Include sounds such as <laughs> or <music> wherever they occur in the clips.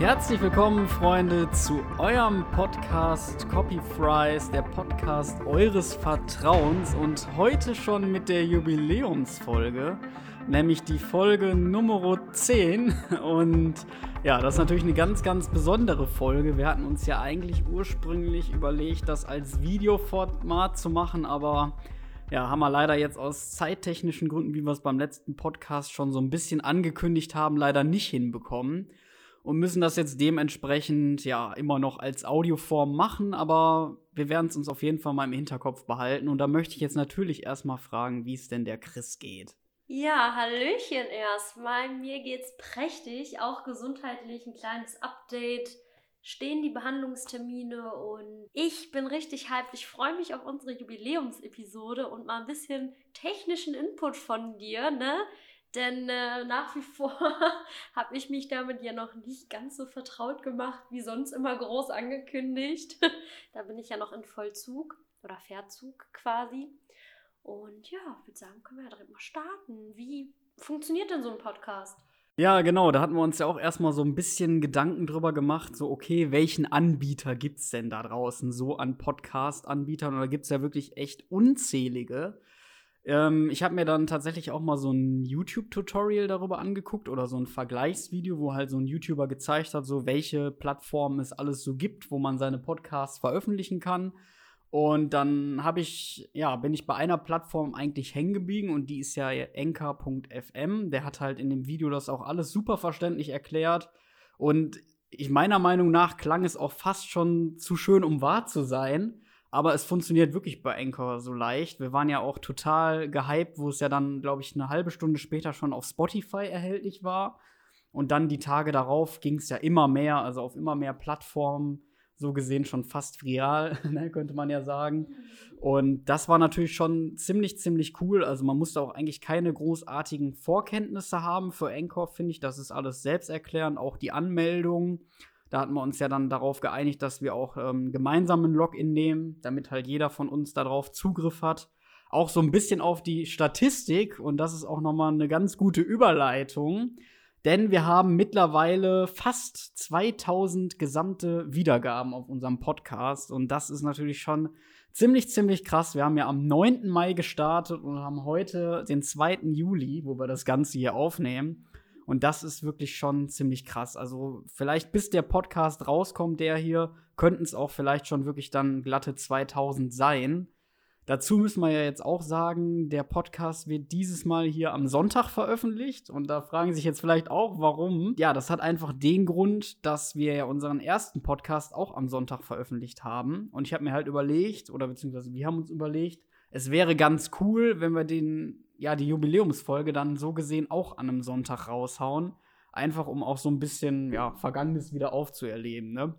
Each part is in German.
Herzlich willkommen, Freunde, zu eurem Podcast Copy Fries, der Podcast eures Vertrauens und heute schon mit der Jubiläumsfolge, nämlich die Folge Nummer 10. Und ja, das ist natürlich eine ganz, ganz besondere Folge. Wir hatten uns ja eigentlich ursprünglich überlegt, das als Videoformat zu machen, aber ja, haben wir leider jetzt aus zeittechnischen Gründen, wie wir es beim letzten Podcast schon so ein bisschen angekündigt haben, leider nicht hinbekommen und müssen das jetzt dementsprechend ja immer noch als Audioform machen, aber wir werden es uns auf jeden Fall mal im Hinterkopf behalten. Und da möchte ich jetzt natürlich erstmal fragen, wie es denn der Chris geht. Ja, Hallöchen erstmal. Mir geht's prächtig, auch gesundheitlich ein kleines Update. Stehen die Behandlungstermine und ich bin richtig hyped. Ich freue mich auf unsere Jubiläumsepisode und mal ein bisschen technischen Input von dir, ne? Denn äh, nach wie vor <laughs> habe ich mich damit ja noch nicht ganz so vertraut gemacht, wie sonst immer groß angekündigt. <laughs> da bin ich ja noch in Vollzug oder Verzug quasi. Und ja, ich würde sagen, können wir ja direkt mal starten. Wie funktioniert denn so ein Podcast? Ja, genau, da hatten wir uns ja auch erstmal so ein bisschen Gedanken drüber gemacht, so, okay, welchen Anbieter gibt es denn da draußen so an Podcast-Anbietern? Oder gibt es ja wirklich echt unzählige? Ähm, ich habe mir dann tatsächlich auch mal so ein YouTube-Tutorial darüber angeguckt oder so ein Vergleichsvideo, wo halt so ein YouTuber gezeigt hat, so welche Plattformen es alles so gibt, wo man seine Podcasts veröffentlichen kann. Und dann habe ich, ja, bin ich bei einer Plattform eigentlich hängen geblieben und die ist ja enker.fm. Der hat halt in dem Video das auch alles super verständlich erklärt. Und ich meiner Meinung nach klang es auch fast schon zu schön, um wahr zu sein. Aber es funktioniert wirklich bei Anchor so leicht. Wir waren ja auch total gehypt, wo es ja dann, glaube ich, eine halbe Stunde später schon auf Spotify erhältlich war. Und dann die Tage darauf ging es ja immer mehr, also auf immer mehr Plattformen, so gesehen schon fast real, <laughs> ne, könnte man ja sagen. Und das war natürlich schon ziemlich, ziemlich cool. Also man musste auch eigentlich keine großartigen Vorkenntnisse haben für Anchor, finde ich. Das ist alles selbsterklärend, auch die Anmeldung da hatten wir uns ja dann darauf geeinigt, dass wir auch ähm, gemeinsam ein Login nehmen, damit halt jeder von uns darauf Zugriff hat. Auch so ein bisschen auf die Statistik und das ist auch nochmal eine ganz gute Überleitung, denn wir haben mittlerweile fast 2000 gesamte Wiedergaben auf unserem Podcast und das ist natürlich schon ziemlich, ziemlich krass. Wir haben ja am 9. Mai gestartet und haben heute den 2. Juli, wo wir das Ganze hier aufnehmen. Und das ist wirklich schon ziemlich krass. Also vielleicht bis der Podcast rauskommt, der hier, könnten es auch vielleicht schon wirklich dann glatte 2000 sein. Dazu müssen wir ja jetzt auch sagen, der Podcast wird dieses Mal hier am Sonntag veröffentlicht. Und da fragen sich jetzt vielleicht auch, warum. Ja, das hat einfach den Grund, dass wir ja unseren ersten Podcast auch am Sonntag veröffentlicht haben. Und ich habe mir halt überlegt, oder beziehungsweise wir haben uns überlegt, es wäre ganz cool, wenn wir den ja, die Jubiläumsfolge dann so gesehen auch an einem Sonntag raushauen. Einfach um auch so ein bisschen, ja, Vergangenes wieder aufzuerleben, ne?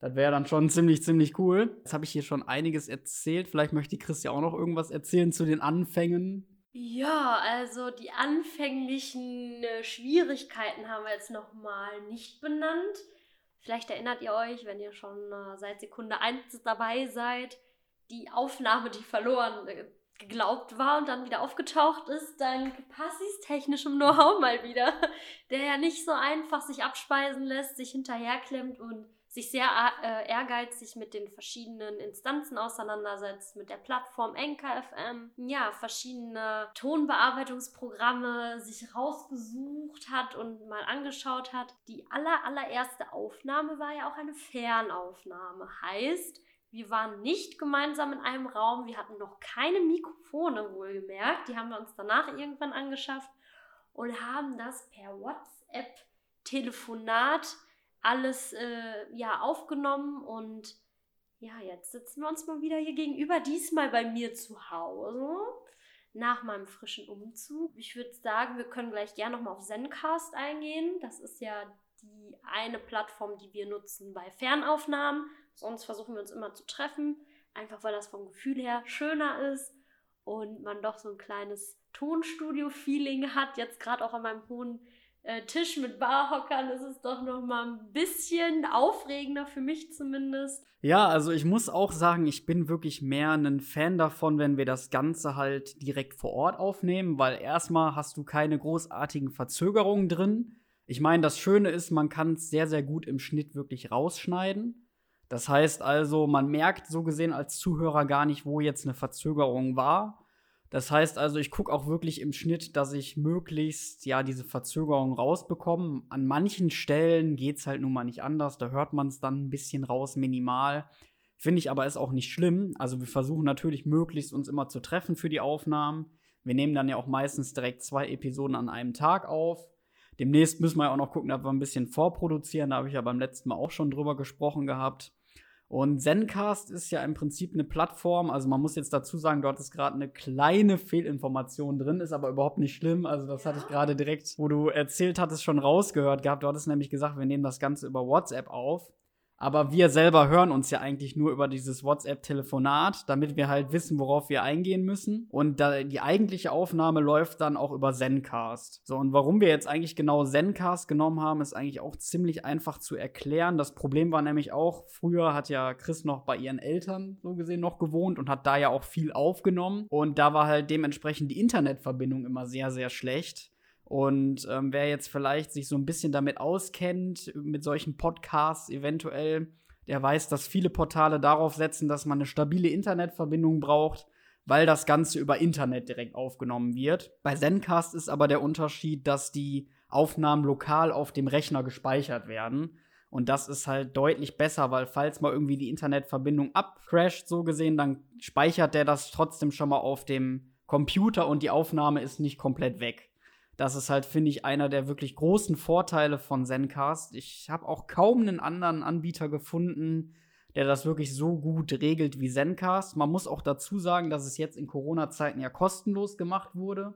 Das wäre dann schon ziemlich, ziemlich cool. Jetzt habe ich hier schon einiges erzählt. Vielleicht möchte Christian auch noch irgendwas erzählen zu den Anfängen. Ja, also die anfänglichen äh, Schwierigkeiten haben wir jetzt noch mal nicht benannt. Vielleicht erinnert ihr euch, wenn ihr schon äh, seit Sekunde 1 dabei seid, die Aufnahme, die verloren äh, geglaubt war und dann wieder aufgetaucht ist, dank Passis technischem Know-how mal wieder, <laughs> der ja nicht so einfach sich abspeisen lässt, sich hinterherklemmt und sich sehr äh, ehrgeizig mit den verschiedenen Instanzen auseinandersetzt, mit der Plattform NKFM, ja, verschiedene Tonbearbeitungsprogramme sich rausgesucht hat und mal angeschaut hat. Die aller, allererste Aufnahme war ja auch eine Fernaufnahme. Heißt, wir waren nicht gemeinsam in einem Raum. Wir hatten noch keine Mikrofone, wohlgemerkt. Die haben wir uns danach irgendwann angeschafft und haben das per WhatsApp-Telefonat alles äh, ja, aufgenommen. Und ja, jetzt sitzen wir uns mal wieder hier gegenüber. Diesmal bei mir zu Hause. Nach meinem frischen Umzug. Ich würde sagen, wir können gleich gerne nochmal auf Zencast eingehen. Das ist ja die eine Plattform, die wir nutzen bei Fernaufnahmen. Sonst versuchen wir uns immer zu treffen, einfach weil das vom Gefühl her schöner ist und man doch so ein kleines Tonstudio-Feeling hat. Jetzt gerade auch an meinem hohen äh, Tisch mit Barhockern ist es doch noch mal ein bisschen aufregender für mich zumindest. Ja, also ich muss auch sagen, ich bin wirklich mehr ein Fan davon, wenn wir das Ganze halt direkt vor Ort aufnehmen, weil erstmal hast du keine großartigen Verzögerungen drin. Ich meine, das Schöne ist, man kann es sehr, sehr gut im Schnitt wirklich rausschneiden. Das heißt also, man merkt so gesehen als Zuhörer gar nicht, wo jetzt eine Verzögerung war. Das heißt also, ich gucke auch wirklich im Schnitt, dass ich möglichst ja diese Verzögerung rausbekomme. An manchen Stellen geht es halt nun mal nicht anders. Da hört man es dann ein bisschen raus, minimal. Finde ich aber ist auch nicht schlimm. Also wir versuchen natürlich möglichst uns immer zu treffen für die Aufnahmen. Wir nehmen dann ja auch meistens direkt zwei Episoden an einem Tag auf. Demnächst müssen wir ja auch noch gucken, ob wir ein bisschen vorproduzieren. Da habe ich ja beim letzten Mal auch schon drüber gesprochen gehabt. Und Zencast ist ja im Prinzip eine Plattform. Also man muss jetzt dazu sagen, dort ist gerade eine kleine Fehlinformation drin, ist aber überhaupt nicht schlimm. Also das hatte ich gerade direkt, wo du erzählt hattest, schon rausgehört gehabt. Du hattest nämlich gesagt, wir nehmen das Ganze über WhatsApp auf. Aber wir selber hören uns ja eigentlich nur über dieses WhatsApp-Telefonat, damit wir halt wissen, worauf wir eingehen müssen. Und die eigentliche Aufnahme läuft dann auch über Zencast. So, und warum wir jetzt eigentlich genau Zencast genommen haben, ist eigentlich auch ziemlich einfach zu erklären. Das Problem war nämlich auch, früher hat ja Chris noch bei ihren Eltern so gesehen noch gewohnt und hat da ja auch viel aufgenommen. Und da war halt dementsprechend die Internetverbindung immer sehr, sehr schlecht. Und ähm, wer jetzt vielleicht sich so ein bisschen damit auskennt, mit solchen Podcasts eventuell, der weiß, dass viele Portale darauf setzen, dass man eine stabile Internetverbindung braucht, weil das Ganze über Internet direkt aufgenommen wird. Bei Zencast ist aber der Unterschied, dass die Aufnahmen lokal auf dem Rechner gespeichert werden. Und das ist halt deutlich besser, weil falls mal irgendwie die Internetverbindung abcrasht, so gesehen, dann speichert der das trotzdem schon mal auf dem Computer und die Aufnahme ist nicht komplett weg. Das ist halt, finde ich, einer der wirklich großen Vorteile von Zencast. Ich habe auch kaum einen anderen Anbieter gefunden, der das wirklich so gut regelt wie Zencast. Man muss auch dazu sagen, dass es jetzt in Corona-Zeiten ja kostenlos gemacht wurde.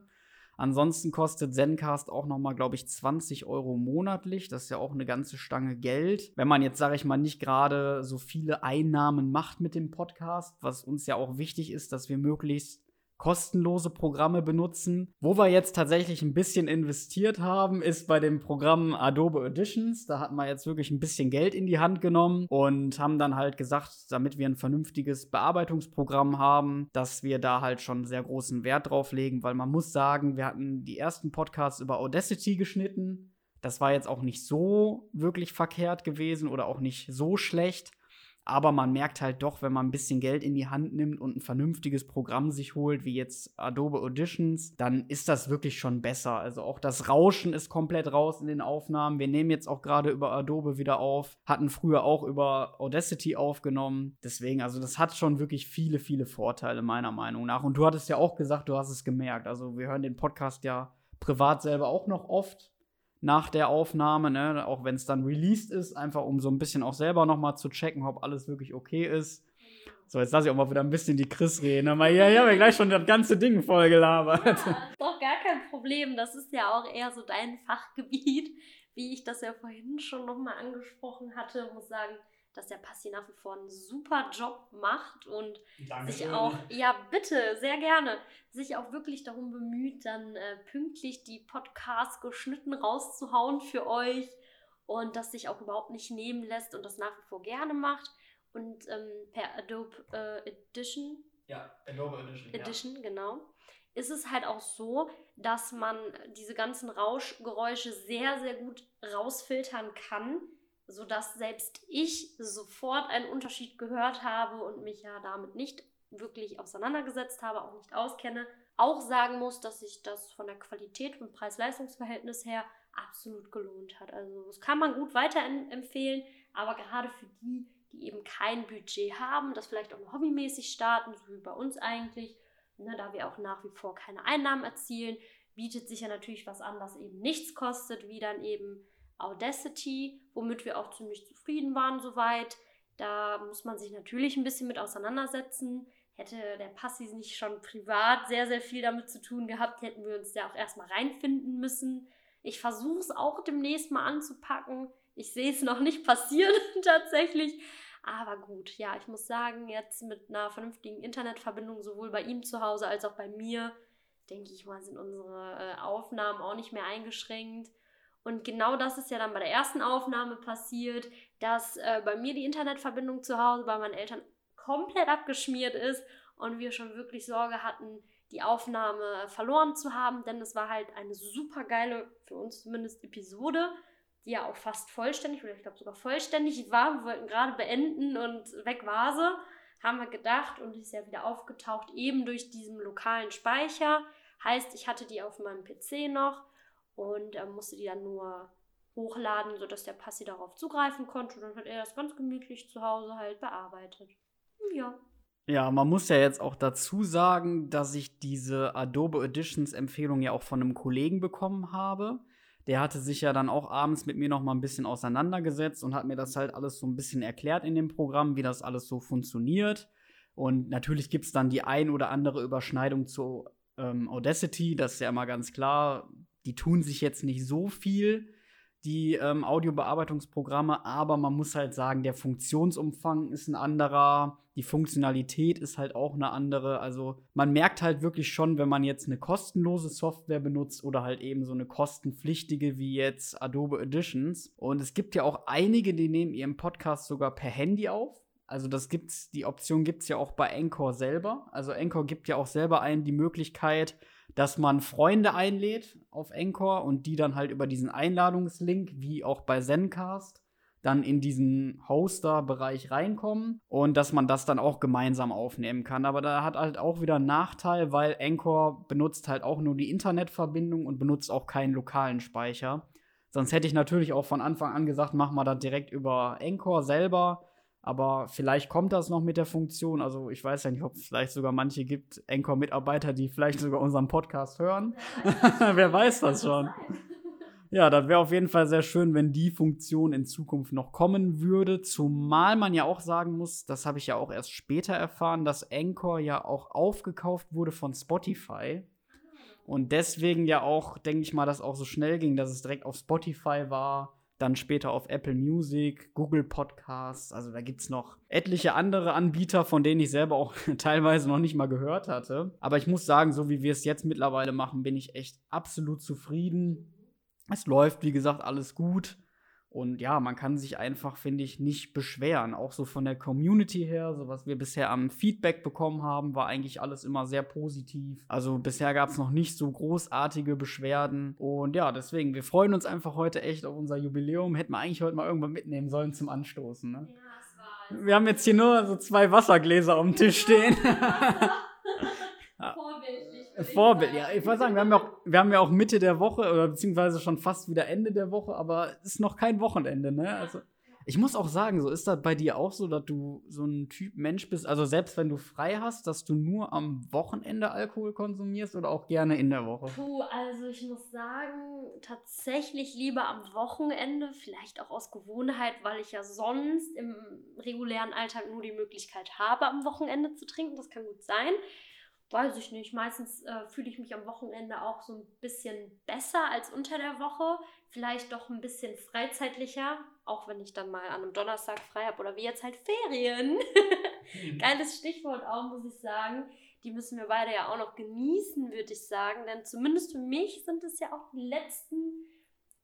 Ansonsten kostet Zencast auch noch mal, glaube ich, 20 Euro monatlich. Das ist ja auch eine ganze Stange Geld. Wenn man jetzt, sage ich mal, nicht gerade so viele Einnahmen macht mit dem Podcast, was uns ja auch wichtig ist, dass wir möglichst kostenlose Programme benutzen. Wo wir jetzt tatsächlich ein bisschen investiert haben, ist bei dem Programm Adobe Editions. Da hatten wir jetzt wirklich ein bisschen Geld in die Hand genommen und haben dann halt gesagt, damit wir ein vernünftiges Bearbeitungsprogramm haben, dass wir da halt schon sehr großen Wert drauf legen, weil man muss sagen, wir hatten die ersten Podcasts über Audacity geschnitten. Das war jetzt auch nicht so wirklich verkehrt gewesen oder auch nicht so schlecht. Aber man merkt halt doch, wenn man ein bisschen Geld in die Hand nimmt und ein vernünftiges Programm sich holt, wie jetzt Adobe Auditions, dann ist das wirklich schon besser. Also auch das Rauschen ist komplett raus in den Aufnahmen. Wir nehmen jetzt auch gerade über Adobe wieder auf, hatten früher auch über Audacity aufgenommen. Deswegen, also das hat schon wirklich viele, viele Vorteile meiner Meinung nach. Und du hattest ja auch gesagt, du hast es gemerkt. Also wir hören den Podcast ja privat selber auch noch oft nach der Aufnahme, ne? auch wenn es dann released ist, einfach um so ein bisschen auch selber noch mal zu checken, ob alles wirklich okay ist. So, jetzt lasse ich auch mal wieder ein bisschen die Chris reden. Aber ja, ich ja gleich schon das ganze Ding voll gelabert. Ja, doch gar kein Problem. Das ist ja auch eher so dein Fachgebiet, wie ich das ja vorhin schon noch mal angesprochen hatte. Ich muss sagen, dass der Passi nach wie vor einen super Job macht und Dankeschön. sich auch, ja bitte, sehr gerne, sich auch wirklich darum bemüht, dann äh, pünktlich die Podcasts geschnitten rauszuhauen für euch und das sich auch überhaupt nicht nehmen lässt und das nach wie vor gerne macht. Und ähm, per Adobe äh, Edition. Ja, Adobe Edition. Edition, ja. genau. Ist es halt auch so, dass man diese ganzen Rauschgeräusche sehr, sehr gut rausfiltern kann sodass selbst ich sofort einen Unterschied gehört habe und mich ja damit nicht wirklich auseinandergesetzt habe, auch nicht auskenne, auch sagen muss, dass sich das von der Qualität und Preis-Leistungs-Verhältnis her absolut gelohnt hat. Also das kann man gut weiterempfehlen, aber gerade für die, die eben kein Budget haben, das vielleicht auch hobbymäßig starten, so wie bei uns eigentlich, ne, da wir auch nach wie vor keine Einnahmen erzielen, bietet sich ja natürlich was an, das eben nichts kostet, wie dann eben Audacity, womit wir auch ziemlich zufrieden waren soweit. Da muss man sich natürlich ein bisschen mit auseinandersetzen. Hätte der Passi nicht schon privat sehr, sehr viel damit zu tun gehabt, hätten wir uns ja auch erstmal reinfinden müssen. Ich versuche es auch demnächst mal anzupacken. Ich sehe es noch nicht passieren <laughs> tatsächlich. Aber gut, ja, ich muss sagen, jetzt mit einer vernünftigen Internetverbindung sowohl bei ihm zu Hause als auch bei mir, denke ich mal, sind unsere äh, Aufnahmen auch nicht mehr eingeschränkt. Und genau das ist ja dann bei der ersten Aufnahme passiert, dass äh, bei mir die Internetverbindung zu Hause bei meinen Eltern komplett abgeschmiert ist und wir schon wirklich Sorge hatten, die Aufnahme verloren zu haben, denn es war halt eine super geile, für uns zumindest, Episode, die ja auch fast vollständig, oder ich glaube sogar vollständig war. Wir wollten gerade beenden und weg war sie, haben wir gedacht und ist ja wieder aufgetaucht, eben durch diesen lokalen Speicher. Heißt, ich hatte die auf meinem PC noch und äh, musste die dann nur hochladen, sodass der Passi darauf zugreifen konnte. Und dann hat er das ganz gemütlich zu Hause halt bearbeitet. Ja. Ja, man muss ja jetzt auch dazu sagen, dass ich diese Adobe Editions Empfehlung ja auch von einem Kollegen bekommen habe. Der hatte sich ja dann auch abends mit mir noch mal ein bisschen auseinandergesetzt und hat mir das halt alles so ein bisschen erklärt in dem Programm, wie das alles so funktioniert. Und natürlich gibt es dann die ein oder andere Überschneidung zu ähm, Audacity, das ist ja immer ganz klar. Die tun sich jetzt nicht so viel die ähm, Audiobearbeitungsprogramme, aber man muss halt sagen, der Funktionsumfang ist ein anderer, die Funktionalität ist halt auch eine andere. Also man merkt halt wirklich schon, wenn man jetzt eine kostenlose Software benutzt oder halt eben so eine kostenpflichtige wie jetzt Adobe Editions. Und es gibt ja auch einige, die nehmen ihren Podcast sogar per Handy auf. Also das gibt's, die Option gibt es ja auch bei Anchor selber. Also Anchor gibt ja auch selber einen die Möglichkeit, dass man Freunde einlädt auf Anchor und die dann halt über diesen Einladungslink, wie auch bei Zencast, dann in diesen Hoster-Bereich reinkommen und dass man das dann auch gemeinsam aufnehmen kann. Aber da hat halt auch wieder einen Nachteil, weil Anchor benutzt halt auch nur die Internetverbindung und benutzt auch keinen lokalen Speicher. Sonst hätte ich natürlich auch von Anfang an gesagt, mach mal das direkt über Anchor selber aber vielleicht kommt das noch mit der Funktion. Also ich weiß ja nicht, ob es vielleicht sogar manche gibt, Anchor-Mitarbeiter, die vielleicht sogar unseren Podcast hören. <laughs> Wer weiß das schon. Ja, das wäre auf jeden Fall sehr schön, wenn die Funktion in Zukunft noch kommen würde. Zumal man ja auch sagen muss, das habe ich ja auch erst später erfahren, dass Anchor ja auch aufgekauft wurde von Spotify. Und deswegen ja auch, denke ich mal, dass auch so schnell ging, dass es direkt auf Spotify war dann später auf Apple Music, Google Podcasts. Also da gibt es noch etliche andere Anbieter, von denen ich selber auch <laughs> teilweise noch nicht mal gehört hatte. Aber ich muss sagen, so wie wir es jetzt mittlerweile machen, bin ich echt absolut zufrieden. Es läuft, wie gesagt, alles gut. Und ja, man kann sich einfach, finde ich, nicht beschweren. Auch so von der Community her, so was wir bisher am Feedback bekommen haben, war eigentlich alles immer sehr positiv. Also bisher gab es noch nicht so großartige Beschwerden. Und ja, deswegen, wir freuen uns einfach heute echt auf unser Jubiläum. Hätten wir eigentlich heute mal irgendwann mitnehmen sollen zum Anstoßen. Ne? Ja, wir haben jetzt hier nur so zwei Wassergläser auf dem Tisch stehen. <laughs> <laughs> Vorbild, ja. Ich wollte sagen, wir haben, ja auch, wir haben ja auch Mitte der Woche oder beziehungsweise schon fast wieder Ende der Woche, aber es ist noch kein Wochenende, ne? Also, ich muss auch sagen, so ist das bei dir auch so, dass du so ein Typ Mensch bist, also selbst wenn du frei hast, dass du nur am Wochenende Alkohol konsumierst oder auch gerne in der Woche? Puh, also ich muss sagen, tatsächlich lieber am Wochenende, vielleicht auch aus Gewohnheit, weil ich ja sonst im regulären Alltag nur die Möglichkeit habe, am Wochenende zu trinken. Das kann gut sein weiß ich nicht. Meistens äh, fühle ich mich am Wochenende auch so ein bisschen besser als unter der Woche. Vielleicht doch ein bisschen freizeitlicher, auch wenn ich dann mal an einem Donnerstag frei habe oder wie jetzt halt Ferien. mhm. <laughs> Geiles Stichwort auch, muss ich sagen. Die müssen wir beide ja auch noch genießen, würde ich sagen. Denn zumindest für mich sind es ja auch die letzten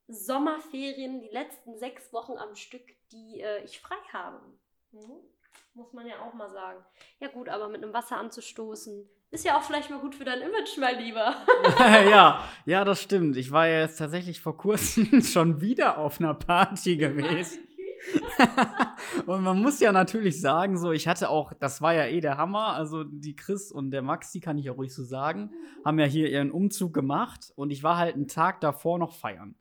Sommerferien, die letzten sechs Wochen am Stück, die äh, ich frei habe. Mhm. Muss man ja auch mal sagen. Ja gut, aber mit einem Wasser anzustoßen, ist ja auch vielleicht mal gut für dein Image, mein Lieber. <laughs> ja, ja, das stimmt. Ich war ja jetzt tatsächlich vor kurzem <laughs> schon wieder auf einer Party gewesen. <laughs> und man muss ja natürlich sagen, so, ich hatte auch, das war ja eh der Hammer, also die Chris und der Maxi, kann ich ja ruhig so sagen, haben ja hier ihren Umzug gemacht und ich war halt einen Tag davor noch feiern.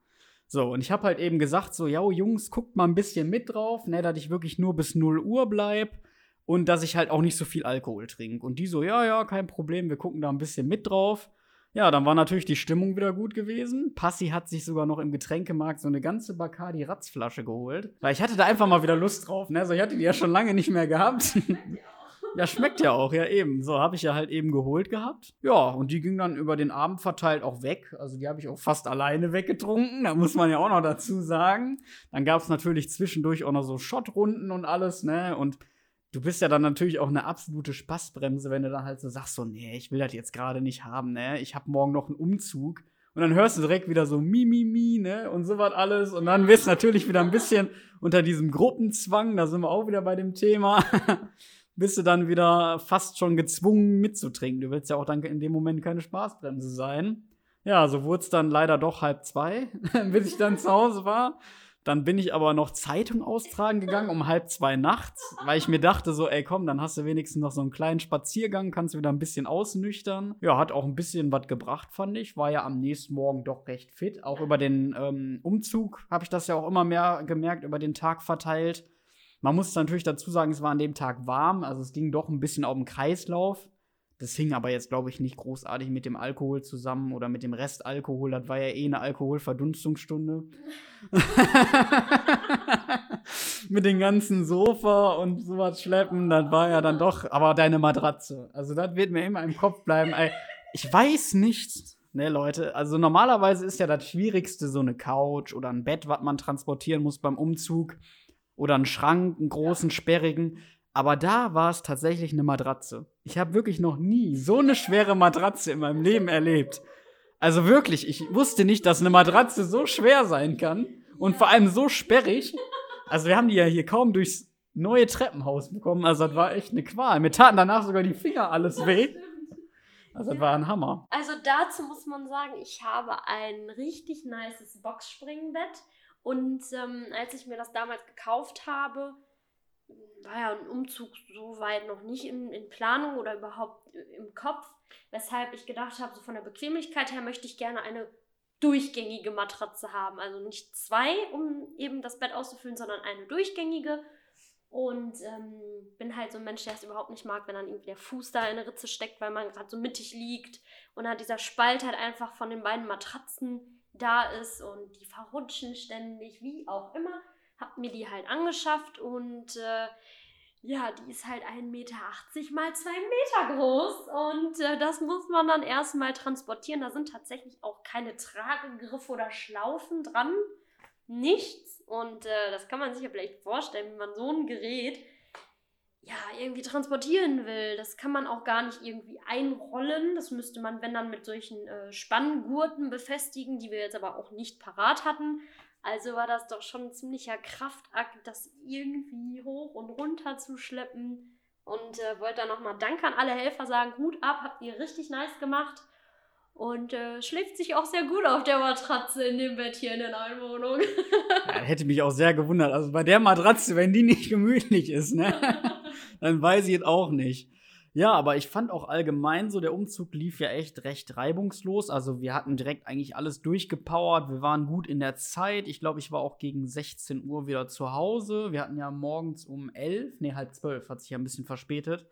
So, und ich habe halt eben gesagt, so, ja, Jungs, guckt mal ein bisschen mit drauf, ne, dass ich wirklich nur bis 0 Uhr bleib und dass ich halt auch nicht so viel Alkohol trinke. Und die so, ja, ja, kein Problem, wir gucken da ein bisschen mit drauf. Ja, dann war natürlich die Stimmung wieder gut gewesen. Passi hat sich sogar noch im Getränkemarkt so eine ganze Bacardi Ratzflasche geholt. Weil ich hatte da einfach mal wieder Lust drauf, ne? Also ich hatte die ja schon lange nicht mehr gehabt. <laughs> ja, schmeckt ja auch, ja eben. So habe ich ja halt eben geholt gehabt. Ja, und die ging dann über den Abend verteilt auch weg. Also die habe ich auch fast alleine weggetrunken. Da muss man ja auch noch dazu sagen. Dann gab es natürlich zwischendurch auch noch so Schottrunden und alles, ne? Und du bist ja dann natürlich auch eine absolute Spaßbremse, wenn du dann halt so sagst, so, nee, ich will das jetzt gerade nicht haben, ne? Ich habe morgen noch einen Umzug. Und dann hörst du direkt wieder so mi, mi, mi, ne? Und so was alles. Und dann wirst du natürlich wieder ein bisschen unter diesem Gruppenzwang, da sind wir auch wieder bei dem Thema, <laughs> bist du dann wieder fast schon gezwungen mitzutrinken. Du willst ja auch dann in dem Moment keine Spaßbremse sein. Ja, so wurde es dann leider doch halb zwei, <laughs> bis ich dann zu Hause war. Dann bin ich aber noch Zeitung austragen gegangen um halb zwei nachts, weil ich mir dachte so, ey komm, dann hast du wenigstens noch so einen kleinen Spaziergang, kannst du wieder ein bisschen ausnüchtern. Ja, hat auch ein bisschen was gebracht, fand ich. War ja am nächsten Morgen doch recht fit. Auch über den ähm, Umzug habe ich das ja auch immer mehr gemerkt, über den Tag verteilt. Man muss natürlich dazu sagen, es war an dem Tag warm, also es ging doch ein bisschen auf den Kreislauf. Das hing aber jetzt, glaube ich, nicht großartig mit dem Alkohol zusammen oder mit dem Restalkohol. Das war ja eh eine Alkoholverdunstungsstunde. <laughs> mit den ganzen Sofa und sowas schleppen, das war ja dann doch, aber deine Matratze. Also, das wird mir immer im Kopf bleiben. Ich weiß nicht, ne, Leute. Also, normalerweise ist ja das Schwierigste so eine Couch oder ein Bett, was man transportieren muss beim Umzug. Oder einen Schrank, einen großen, sperrigen. Aber da war es tatsächlich eine Matratze. Ich habe wirklich noch nie so eine schwere Matratze in meinem Leben erlebt. Also wirklich, ich wusste nicht, dass eine Matratze so schwer sein kann und vor allem so sperrig. Also wir haben die ja hier kaum durchs neue Treppenhaus bekommen. Also das war echt eine Qual. Mir taten danach sogar die Finger alles weh. Also das war ein Hammer. Also dazu muss man sagen, ich habe ein richtig nices Boxspringbett. Und ähm, als ich mir das damals gekauft habe, war ja ein Umzug so weit noch nicht in, in Planung oder überhaupt im Kopf, weshalb ich gedacht habe, so von der Bequemlichkeit her möchte ich gerne eine durchgängige Matratze haben. Also nicht zwei, um eben das Bett auszufüllen, sondern eine durchgängige. Und ähm, bin halt so ein Mensch, der es überhaupt nicht mag, wenn dann irgendwie der Fuß da in eine Ritze steckt, weil man gerade so mittig liegt. Und dann dieser Spalt halt einfach von den beiden Matratzen da ist und die verrutschen ständig, wie auch immer hab mir die halt angeschafft und äh, ja, die ist halt 1,80 Meter mal 2 Meter groß und äh, das muss man dann erstmal transportieren. Da sind tatsächlich auch keine Tragegriffe oder Schlaufen dran. Nichts. Und äh, das kann man sich ja vielleicht vorstellen, wenn man so ein Gerät ja, irgendwie transportieren will. Das kann man auch gar nicht irgendwie einrollen. Das müsste man, wenn dann, mit solchen äh, Spanngurten befestigen, die wir jetzt aber auch nicht parat hatten. Also war das doch schon ein ziemlicher Kraftakt, das irgendwie hoch und runter zu schleppen. Und äh, wollte dann nochmal Danke an alle Helfer sagen. Hut ab, habt ihr richtig nice gemacht. Und äh, schläft sich auch sehr gut auf der Matratze in dem Bett hier in der neuen Wohnung. <laughs> ja, hätte mich auch sehr gewundert. Also bei der Matratze, wenn die nicht gemütlich ist, ne? <laughs> dann weiß ich es auch nicht. Ja, aber ich fand auch allgemein so, der Umzug lief ja echt recht reibungslos. Also wir hatten direkt eigentlich alles durchgepowert. Wir waren gut in der Zeit. Ich glaube, ich war auch gegen 16 Uhr wieder zu Hause. Wir hatten ja morgens um 11, nee, halb 12, hat sich ja ein bisschen verspätet.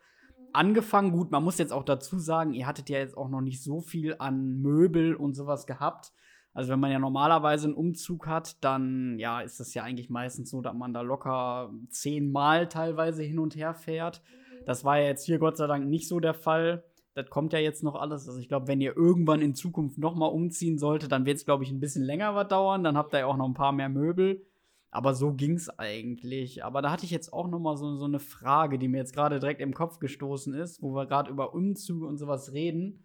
Angefangen, gut, man muss jetzt auch dazu sagen, ihr hattet ja jetzt auch noch nicht so viel an Möbel und sowas gehabt. Also wenn man ja normalerweise einen Umzug hat, dann ja, ist das ja eigentlich meistens so, dass man da locker zehnmal teilweise hin und her fährt. Das war ja jetzt hier Gott sei Dank nicht so der Fall. Das kommt ja jetzt noch alles. Also ich glaube, wenn ihr irgendwann in Zukunft noch mal umziehen solltet, dann wird es, glaube ich, ein bisschen länger was dauern. Dann habt ihr ja auch noch ein paar mehr Möbel. Aber so ging es eigentlich. Aber da hatte ich jetzt auch noch mal so, so eine Frage, die mir jetzt gerade direkt im Kopf gestoßen ist, wo wir gerade über Umzüge und sowas reden.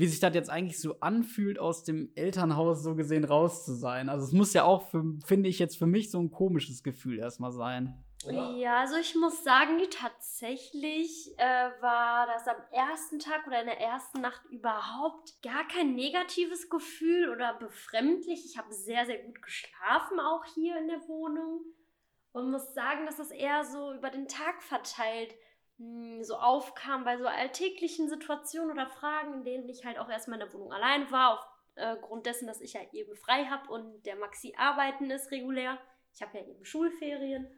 Wie sich das jetzt eigentlich so anfühlt, aus dem Elternhaus so gesehen raus zu sein. Also es muss ja auch, finde ich, jetzt für mich so ein komisches Gefühl erstmal sein. Ja, also ich muss sagen, tatsächlich äh, war das am ersten Tag oder in der ersten Nacht überhaupt gar kein negatives Gefühl oder befremdlich. Ich habe sehr, sehr gut geschlafen, auch hier in der Wohnung. Und muss sagen, dass das eher so über den Tag verteilt hm, so aufkam bei so alltäglichen Situationen oder Fragen, in denen ich halt auch erstmal in der Wohnung allein war, aufgrund äh, dessen, dass ich ja eben frei habe und der Maxi arbeiten ist regulär. Ich habe ja eben Schulferien.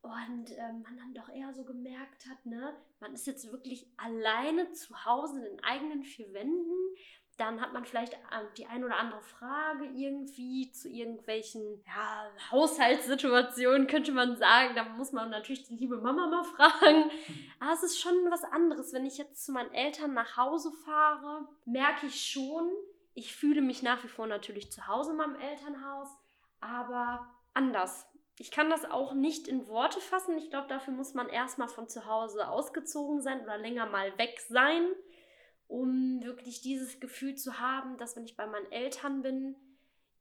Und ähm, man dann doch eher so gemerkt hat, ne, man ist jetzt wirklich alleine zu Hause in den eigenen vier Wänden. Dann hat man vielleicht ähm, die ein oder andere Frage irgendwie zu irgendwelchen ja, Haushaltssituationen, könnte man sagen. Da muss man natürlich die liebe Mama mal <laughs> fragen. Aber es ist schon was anderes. Wenn ich jetzt zu meinen Eltern nach Hause fahre, merke ich schon, ich fühle mich nach wie vor natürlich zu Hause in meinem Elternhaus, aber anders ich kann das auch nicht in Worte fassen. Ich glaube, dafür muss man erstmal von zu Hause ausgezogen sein oder länger mal weg sein, um wirklich dieses Gefühl zu haben, dass wenn ich bei meinen Eltern bin,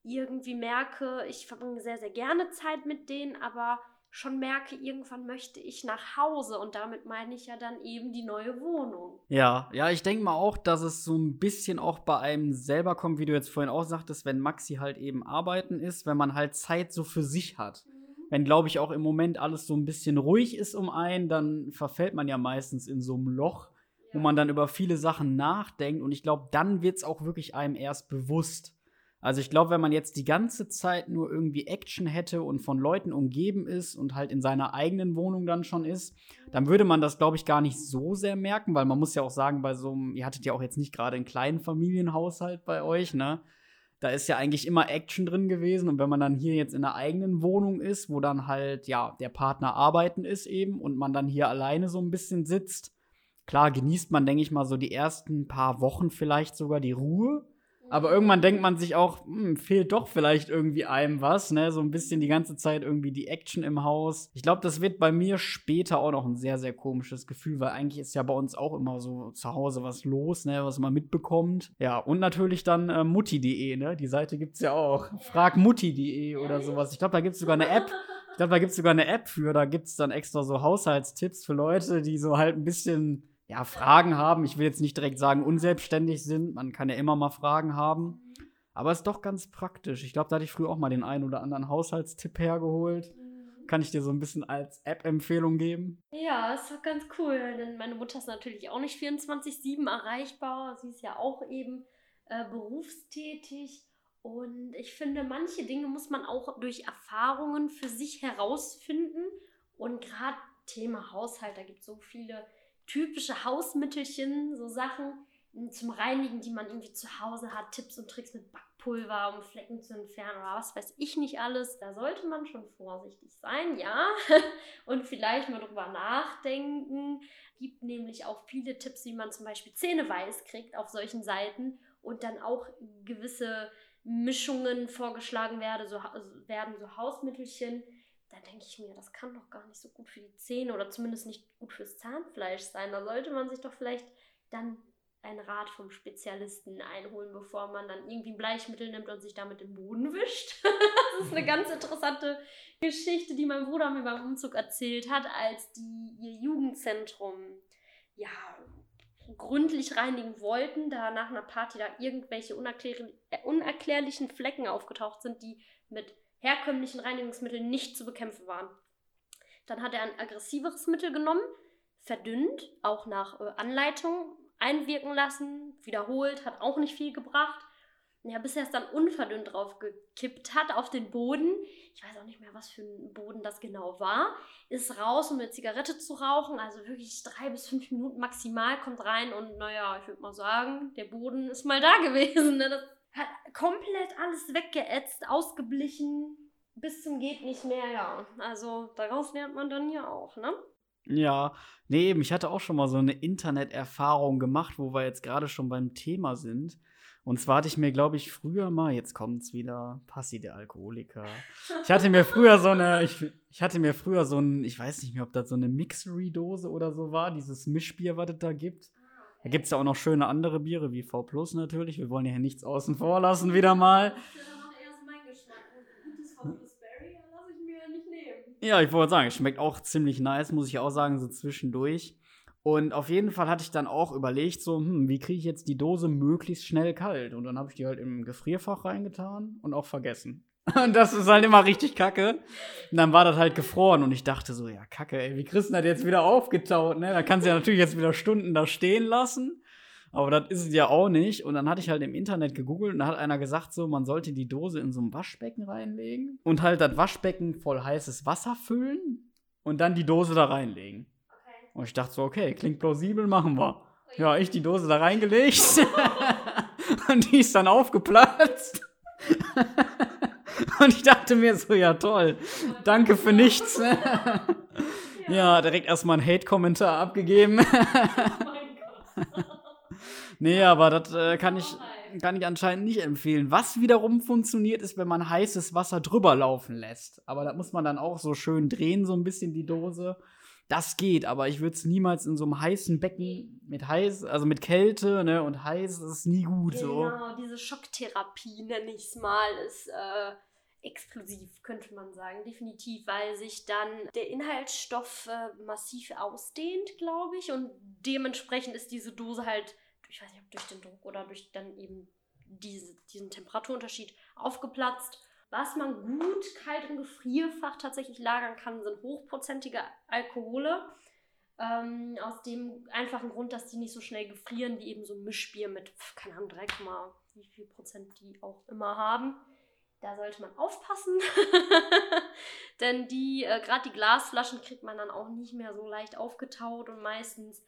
irgendwie merke, ich verbringe sehr, sehr gerne Zeit mit denen, aber schon merke, irgendwann möchte ich nach Hause und damit meine ich ja dann eben die neue Wohnung. Ja, ja, ich denke mal auch, dass es so ein bisschen auch bei einem selber kommt, wie du jetzt vorhin auch sagtest, wenn Maxi halt eben arbeiten ist, wenn man halt Zeit so für sich hat. Mhm. Wenn, glaube ich, auch im Moment alles so ein bisschen ruhig ist um einen, dann verfällt man ja meistens in so einem Loch. Wo man dann über viele Sachen nachdenkt. Und ich glaube, dann wird es auch wirklich einem erst bewusst also ich glaube, wenn man jetzt die ganze Zeit nur irgendwie Action hätte und von Leuten umgeben ist und halt in seiner eigenen Wohnung dann schon ist, dann würde man das, glaube ich, gar nicht so sehr merken, weil man muss ja auch sagen, bei so einem, ihr hattet ja auch jetzt nicht gerade einen kleinen Familienhaushalt bei euch, ne? Da ist ja eigentlich immer Action drin gewesen. Und wenn man dann hier jetzt in einer eigenen Wohnung ist, wo dann halt, ja, der Partner arbeiten ist eben und man dann hier alleine so ein bisschen sitzt, klar genießt man, denke ich mal, so die ersten paar Wochen vielleicht sogar die Ruhe. Aber irgendwann denkt man sich auch, hm, fehlt doch vielleicht irgendwie einem was, ne? So ein bisschen die ganze Zeit irgendwie die Action im Haus. Ich glaube, das wird bei mir später auch noch ein sehr, sehr komisches Gefühl, weil eigentlich ist ja bei uns auch immer so zu Hause was los, ne? Was man mitbekommt. Ja, und natürlich dann äh, mutti.de, ne? Die Seite gibt's ja auch. Fragmutti.de oder sowas. Ich glaube, da gibt's sogar eine App. Ich glaube, da gibt's sogar eine App für. Da gibt's dann extra so Haushaltstipps für Leute, die so halt ein bisschen ja, Fragen haben. Ich will jetzt nicht direkt sagen, unselbstständig sind. Man kann ja immer mal Fragen haben. Aber es ist doch ganz praktisch. Ich glaube, da hatte ich früher auch mal den einen oder anderen Haushaltstipp hergeholt. Mhm. Kann ich dir so ein bisschen als App-Empfehlung geben? Ja, ist doch ganz cool. Denn meine Mutter ist natürlich auch nicht 24-7 erreichbar. Sie ist ja auch eben äh, berufstätig. Und ich finde, manche Dinge muss man auch durch Erfahrungen für sich herausfinden. Und gerade Thema Haushalt, da gibt es so viele typische Hausmittelchen, so Sachen zum Reinigen, die man irgendwie zu Hause hat, Tipps und Tricks mit Backpulver, um Flecken zu entfernen oder was weiß ich nicht alles. Da sollte man schon vorsichtig sein, ja. <laughs> Und vielleicht mal drüber nachdenken. Gibt nämlich auch viele Tipps, wie man zum Beispiel Zähne weiß kriegt auf solchen Seiten und dann auch gewisse Mischungen vorgeschlagen werden, so, werden, so Hausmittelchen, da denke ich mir, das kann doch gar nicht so gut für die Zähne oder zumindest nicht gut fürs Zahnfleisch sein. Da sollte man sich doch vielleicht dann einen Rat vom Spezialisten einholen, bevor man dann irgendwie ein Bleichmittel nimmt und sich damit den Boden wischt. <laughs> das ist eine ganz interessante Geschichte, die mein Bruder mir beim Umzug erzählt hat, als die ihr Jugendzentrum ja gründlich reinigen wollten, da nach einer Party da irgendwelche unerklär unerklärlichen Flecken aufgetaucht sind, die mit herkömmlichen Reinigungsmitteln nicht zu bekämpfen waren. Dann hat er ein aggressiveres Mittel genommen, verdünnt, auch nach äh, Anleitung einwirken lassen, wiederholt, hat auch nicht viel gebracht. Ja, bis er es dann unverdünnt drauf gekippt hat auf den Boden. Ich weiß auch nicht mehr, was für ein Boden das genau war. Ist raus, um eine Zigarette zu rauchen. Also wirklich drei bis fünf Minuten maximal kommt rein und naja, ich würde mal sagen, der Boden ist mal da <laughs> gewesen. Ne? Das hat komplett alles weggeätzt, ausgeblichen, bis zum geht nicht mehr, ja. Also daraus lernt man dann ja auch, ne? Ja, nee, eben, ich hatte auch schon mal so eine Interneterfahrung gemacht, wo wir jetzt gerade schon beim Thema sind. Und zwar hatte ich mir, glaube ich, früher mal, jetzt kommt's wieder, Passi der Alkoholiker. Ich hatte mir früher so eine, ich, ich hatte mir früher so ein, ich weiß nicht mehr, ob das so eine Mixery-Dose oder so war, dieses Mischbier, was es da gibt. Da gibt es ja auch noch schöne andere Biere, wie V Plus natürlich. Wir wollen ja nichts außen vor lassen, wieder mal. Ja, ich wollte sagen, es schmeckt auch ziemlich nice, muss ich auch sagen, so zwischendurch. Und auf jeden Fall hatte ich dann auch überlegt, so, hm, wie kriege ich jetzt die Dose möglichst schnell kalt? Und dann habe ich die halt im Gefrierfach reingetan und auch vergessen. Und das ist halt immer richtig kacke. Und dann war das halt gefroren und ich dachte so, ja, kacke, ey, wie du das jetzt wieder aufgetaut, ne? Da kannst du ja natürlich jetzt wieder Stunden da stehen lassen. Aber das ist es ja auch nicht. Und dann hatte ich halt im Internet gegoogelt und da hat einer gesagt, so, man sollte die Dose in so ein Waschbecken reinlegen und halt das Waschbecken voll heißes Wasser füllen und dann die Dose da reinlegen. Okay. Und ich dachte so, okay, klingt plausibel, machen wir. Ja, ich die Dose da reingelegt <laughs> und die ist dann aufgeplatzt. <laughs> Und ich dachte mir so, ja toll, danke für nichts. <laughs> ja, direkt erstmal einen Hate-Kommentar abgegeben. <laughs> nee, aber das äh, kann, ich, kann ich anscheinend nicht empfehlen. Was wiederum funktioniert, ist, wenn man heißes Wasser drüber laufen lässt. Aber da muss man dann auch so schön drehen, so ein bisschen die Dose. Das geht, aber ich würde es niemals in so einem heißen Becken mit heiß, also mit Kälte ne, und heiß, das ist nie gut genau, so. Diese Schocktherapie, nenne ich es mal, ist äh, explosiv, könnte man sagen, definitiv, weil sich dann der Inhaltsstoff äh, massiv ausdehnt, glaube ich, und dementsprechend ist diese Dose halt, ich weiß nicht, ob durch den Druck oder durch dann eben diese, diesen Temperaturunterschied aufgeplatzt. Was man gut kalt im Gefrierfach tatsächlich lagern kann, sind hochprozentige Alkohole. Ähm, aus dem einfachen Grund, dass die nicht so schnell gefrieren wie eben so ein Mischbier mit, keine Ahnung, 3, wie viel Prozent die auch immer haben. Da sollte man aufpassen, <laughs> denn die, äh, gerade die Glasflaschen kriegt man dann auch nicht mehr so leicht aufgetaut und meistens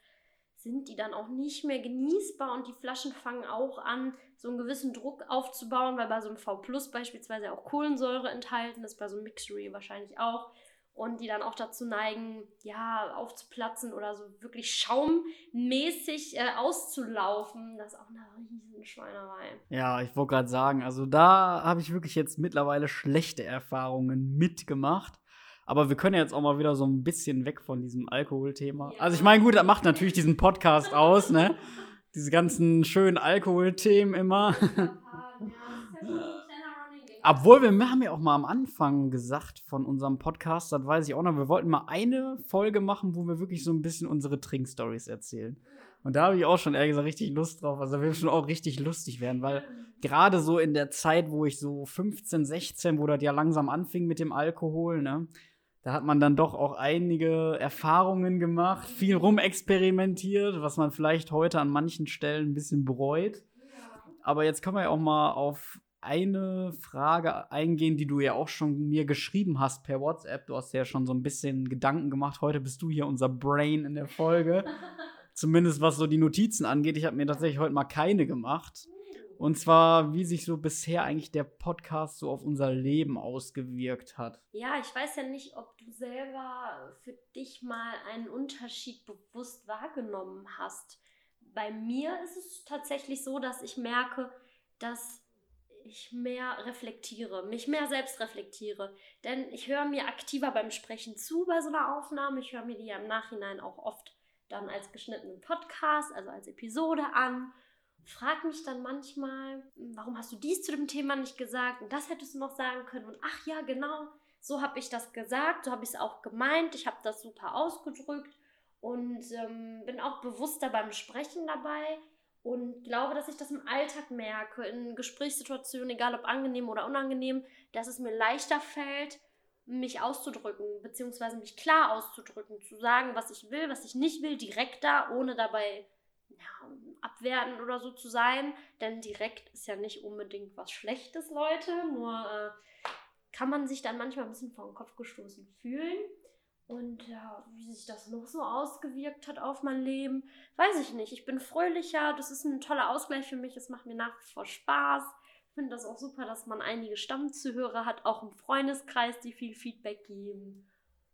sind die dann auch nicht mehr genießbar und die Flaschen fangen auch an, so einen gewissen Druck aufzubauen, weil bei so einem V Plus beispielsweise auch Kohlensäure enthalten ist, bei so einem Mixery wahrscheinlich auch und die dann auch dazu neigen, ja, aufzuplatzen oder so wirklich schaummäßig äh, auszulaufen. Das ist auch eine riesen Schweinerei. Ja, ich wollte gerade sagen, also da habe ich wirklich jetzt mittlerweile schlechte Erfahrungen mitgemacht. Aber wir können jetzt auch mal wieder so ein bisschen weg von diesem Alkoholthema. Ja. Also ich meine, gut, das macht natürlich diesen Podcast aus, ne? Diese ganzen schönen Alkoholthemen immer. Ja, <laughs> obwohl, wir haben ja auch mal am Anfang gesagt von unserem Podcast, das weiß ich auch noch, wir wollten mal eine Folge machen, wo wir wirklich so ein bisschen unsere Trinkstories erzählen. Und da habe ich auch schon ehrlich gesagt richtig Lust drauf. Also, wir schon auch richtig lustig werden, weil gerade so in der Zeit, wo ich so 15, 16, wo das ja langsam anfing mit dem Alkohol, ne, da hat man dann doch auch einige Erfahrungen gemacht, viel rumexperimentiert, was man vielleicht heute an manchen Stellen ein bisschen bereut. Aber jetzt können wir ja auch mal auf eine Frage eingehen, die du ja auch schon mir geschrieben hast per WhatsApp. Du hast ja schon so ein bisschen Gedanken gemacht. Heute bist du hier unser Brain in der Folge. <laughs> Zumindest was so die Notizen angeht. Ich habe mir tatsächlich heute mal keine gemacht. Und zwar, wie sich so bisher eigentlich der Podcast so auf unser Leben ausgewirkt hat. Ja, ich weiß ja nicht, ob du selber für dich mal einen Unterschied bewusst wahrgenommen hast. Bei mir ist es tatsächlich so, dass ich merke, dass ich mehr reflektiere, mich mehr selbst reflektiere. Denn ich höre mir aktiver beim Sprechen zu bei so einer Aufnahme. Ich höre mir die ja im Nachhinein auch oft dann als geschnittenen Podcast, also als Episode an. Frag mich dann manchmal, warum hast du dies zu dem Thema nicht gesagt und das hättest du noch sagen können und ach ja, genau, so habe ich das gesagt, so habe ich es auch gemeint, ich habe das super ausgedrückt und ähm, bin auch bewusster beim Sprechen dabei und glaube, dass ich das im Alltag merke, in Gesprächssituationen, egal ob angenehm oder unangenehm, dass es mir leichter fällt, mich auszudrücken, beziehungsweise mich klar auszudrücken, zu sagen, was ich will, was ich nicht will, direkter, ohne dabei ja, abwertend oder so zu sein. Denn direkt ist ja nicht unbedingt was Schlechtes, Leute. Nur äh, kann man sich dann manchmal ein bisschen vor den Kopf gestoßen fühlen. Und ja, wie sich das noch so ausgewirkt hat auf mein Leben, weiß ich nicht. Ich bin fröhlicher, das ist ein toller Ausgleich für mich, es macht mir nach wie vor Spaß. Ich finde das auch super, dass man einige Stammzuhörer hat, auch im Freundeskreis, die viel Feedback geben.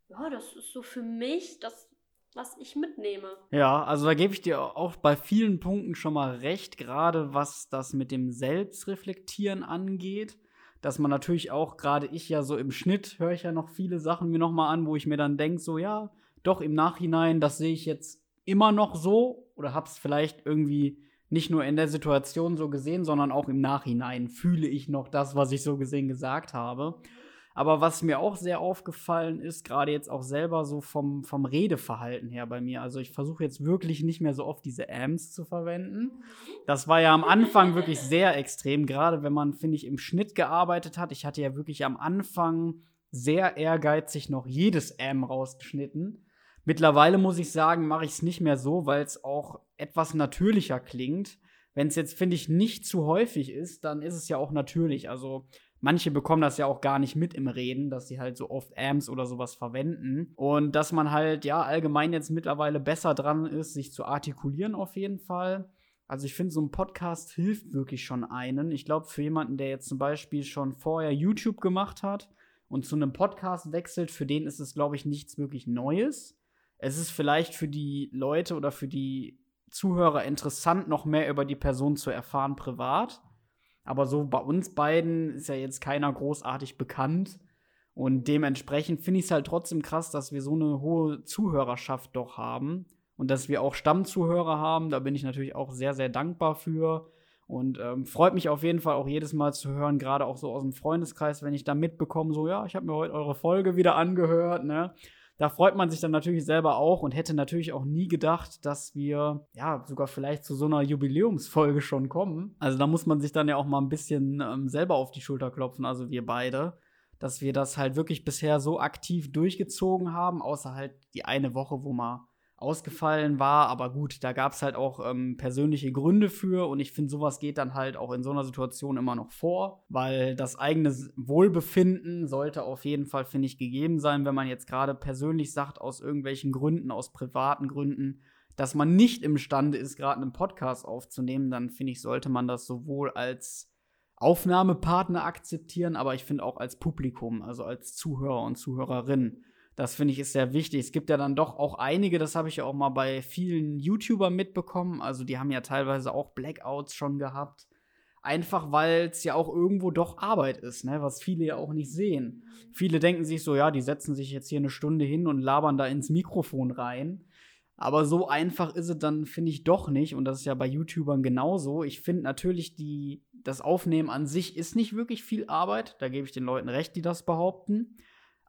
Ja, das ist so für mich das, was ich mitnehme. Ja, also da gebe ich dir auch bei vielen Punkten schon mal recht, gerade was das mit dem Selbstreflektieren angeht dass man natürlich auch, gerade ich ja so im Schnitt, höre ich ja noch viele Sachen mir nochmal an, wo ich mir dann denke, so ja, doch im Nachhinein, das sehe ich jetzt immer noch so oder habe es vielleicht irgendwie nicht nur in der Situation so gesehen, sondern auch im Nachhinein fühle ich noch das, was ich so gesehen gesagt habe. Aber was mir auch sehr aufgefallen ist, gerade jetzt auch selber so vom, vom Redeverhalten her bei mir, also ich versuche jetzt wirklich nicht mehr so oft diese Ams zu verwenden. Das war ja am Anfang wirklich sehr extrem, gerade wenn man, finde ich, im Schnitt gearbeitet hat. Ich hatte ja wirklich am Anfang sehr ehrgeizig noch jedes Am rausgeschnitten. Mittlerweile muss ich sagen, mache ich es nicht mehr so, weil es auch etwas natürlicher klingt. Wenn es jetzt, finde ich, nicht zu häufig ist, dann ist es ja auch natürlich. Also manche bekommen das ja auch gar nicht mit im Reden, dass sie halt so oft Amps oder sowas verwenden. Und dass man halt, ja, allgemein jetzt mittlerweile besser dran ist, sich zu artikulieren auf jeden Fall. Also ich finde, so ein Podcast hilft wirklich schon einen. Ich glaube, für jemanden, der jetzt zum Beispiel schon vorher YouTube gemacht hat und zu einem Podcast wechselt, für den ist es, glaube ich, nichts wirklich Neues. Es ist vielleicht für die Leute oder für die Zuhörer interessant, noch mehr über die Person zu erfahren privat. Aber so bei uns beiden ist ja jetzt keiner großartig bekannt. Und dementsprechend finde ich es halt trotzdem krass, dass wir so eine hohe Zuhörerschaft doch haben. Und dass wir auch Stammzuhörer haben. Da bin ich natürlich auch sehr, sehr dankbar für. Und ähm, freut mich auf jeden Fall auch jedes Mal zu hören, gerade auch so aus dem Freundeskreis, wenn ich da mitbekomme, so, ja, ich habe mir heute eure Folge wieder angehört, ne? Da freut man sich dann natürlich selber auch und hätte natürlich auch nie gedacht, dass wir ja sogar vielleicht zu so einer Jubiläumsfolge schon kommen. Also da muss man sich dann ja auch mal ein bisschen ähm, selber auf die Schulter klopfen, also wir beide, dass wir das halt wirklich bisher so aktiv durchgezogen haben, außer halt die eine Woche, wo mal ausgefallen war. Aber gut, da gab es halt auch ähm, persönliche Gründe für. Und ich finde, sowas geht dann halt auch in so einer Situation immer noch vor, weil das eigene Wohlbefinden sollte auf jeden Fall, finde ich, gegeben sein, wenn man jetzt gerade persönlich sagt, aus irgendwelchen Gründen, aus privaten Gründen, dass man nicht imstande ist, gerade einen Podcast aufzunehmen, dann finde ich, sollte man das sowohl als Aufnahmepartner akzeptieren, aber ich finde auch als Publikum, also als Zuhörer und Zuhörerin das finde ich ist sehr wichtig. Es gibt ja dann doch auch einige, das habe ich ja auch mal bei vielen YouTubern mitbekommen. Also die haben ja teilweise auch Blackouts schon gehabt. Einfach weil es ja auch irgendwo doch Arbeit ist, ne? was viele ja auch nicht sehen. Viele denken sich so, ja, die setzen sich jetzt hier eine Stunde hin und labern da ins Mikrofon rein. Aber so einfach ist es dann, finde ich, doch nicht. Und das ist ja bei YouTubern genauso. Ich finde natürlich, die, das Aufnehmen an sich ist nicht wirklich viel Arbeit. Da gebe ich den Leuten recht, die das behaupten.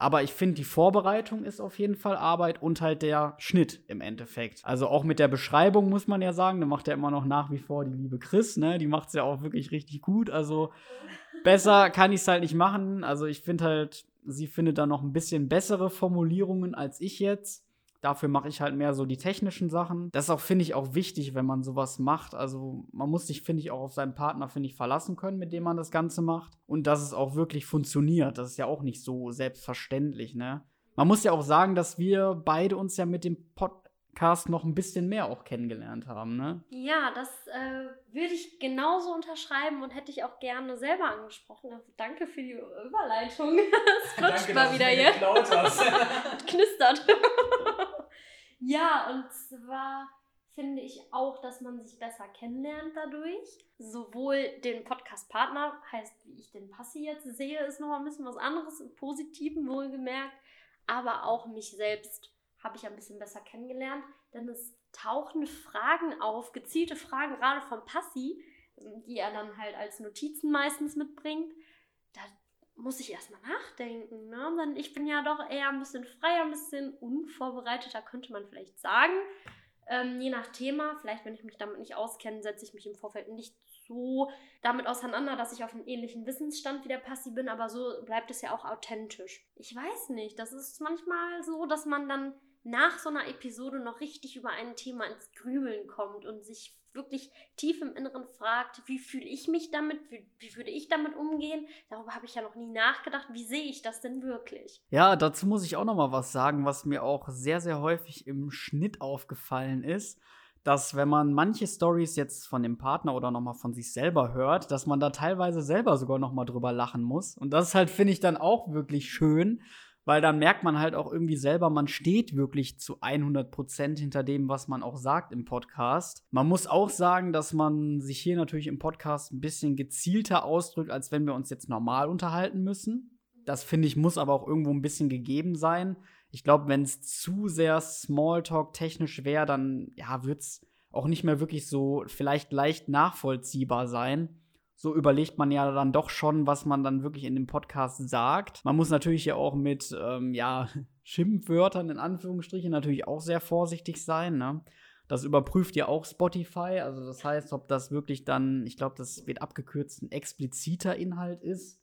Aber ich finde, die Vorbereitung ist auf jeden Fall Arbeit und halt der Schnitt im Endeffekt. Also auch mit der Beschreibung muss man ja sagen, da macht ja immer noch nach wie vor die liebe Chris, ne? Die macht es ja auch wirklich richtig gut. Also besser kann ich es halt nicht machen. Also ich finde halt, sie findet da noch ein bisschen bessere Formulierungen als ich jetzt. Dafür mache ich halt mehr so die technischen Sachen. Das ist auch, finde ich, auch wichtig, wenn man sowas macht. Also man muss sich, finde ich, auch auf seinen Partner, finde ich, verlassen können, mit dem man das Ganze macht. Und dass es auch wirklich funktioniert. Das ist ja auch nicht so selbstverständlich, ne? Man muss ja auch sagen, dass wir beide uns ja mit dem Podcast noch ein bisschen mehr auch kennengelernt haben, ne? Ja, das äh, würde ich genauso unterschreiben und hätte ich auch gerne selber angesprochen. Also danke für die Überleitung. <laughs> Es flutscht mal wieder hier. <laughs> Knistert. <laughs> Ja, und zwar finde ich auch, dass man sich besser kennenlernt dadurch. Sowohl den Podcast-Partner, heißt, wie ich den Passi jetzt sehe, ist noch ein bisschen was anderes, im Positiven wohlgemerkt, aber auch mich selbst habe ich ein bisschen besser kennengelernt, denn es tauchen Fragen auf, gezielte Fragen, gerade vom Passi, die er dann halt als Notizen meistens mitbringt. Da muss ich erstmal nachdenken. Ne? Dann, ich bin ja doch eher ein bisschen freier, ein bisschen unvorbereiteter, könnte man vielleicht sagen. Ähm, je nach Thema, vielleicht wenn ich mich damit nicht auskenne, setze ich mich im Vorfeld nicht so damit auseinander, dass ich auf einem ähnlichen Wissensstand wie der Passi bin, aber so bleibt es ja auch authentisch. Ich weiß nicht, das ist manchmal so, dass man dann nach so einer Episode noch richtig über ein Thema ins Grübeln kommt und sich wirklich tief im Inneren fragt, wie fühle ich mich damit, wie, wie würde ich damit umgehen? Darüber habe ich ja noch nie nachgedacht. Wie sehe ich das denn wirklich? Ja, dazu muss ich auch noch mal was sagen, was mir auch sehr, sehr häufig im Schnitt aufgefallen ist dass wenn man manche Stories jetzt von dem Partner oder noch mal von sich selber hört, dass man da teilweise selber sogar noch mal drüber lachen muss und das ist halt finde ich dann auch wirklich schön, weil dann merkt man halt auch irgendwie selber, man steht wirklich zu 100 Prozent hinter dem, was man auch sagt im Podcast. Man muss auch sagen, dass man sich hier natürlich im Podcast ein bisschen gezielter ausdrückt, als wenn wir uns jetzt normal unterhalten müssen. Das finde ich muss aber auch irgendwo ein bisschen gegeben sein. Ich glaube, wenn es zu sehr Smalltalk technisch wäre, dann ja, wird es auch nicht mehr wirklich so vielleicht leicht nachvollziehbar sein so überlegt man ja dann doch schon, was man dann wirklich in dem Podcast sagt. Man muss natürlich ja auch mit, ähm, ja, <laughs> Schimpfwörtern in Anführungsstrichen natürlich auch sehr vorsichtig sein, ne? Das überprüft ja auch Spotify. Also das heißt, ob das wirklich dann, ich glaube, das wird abgekürzt, ein expliziter Inhalt ist.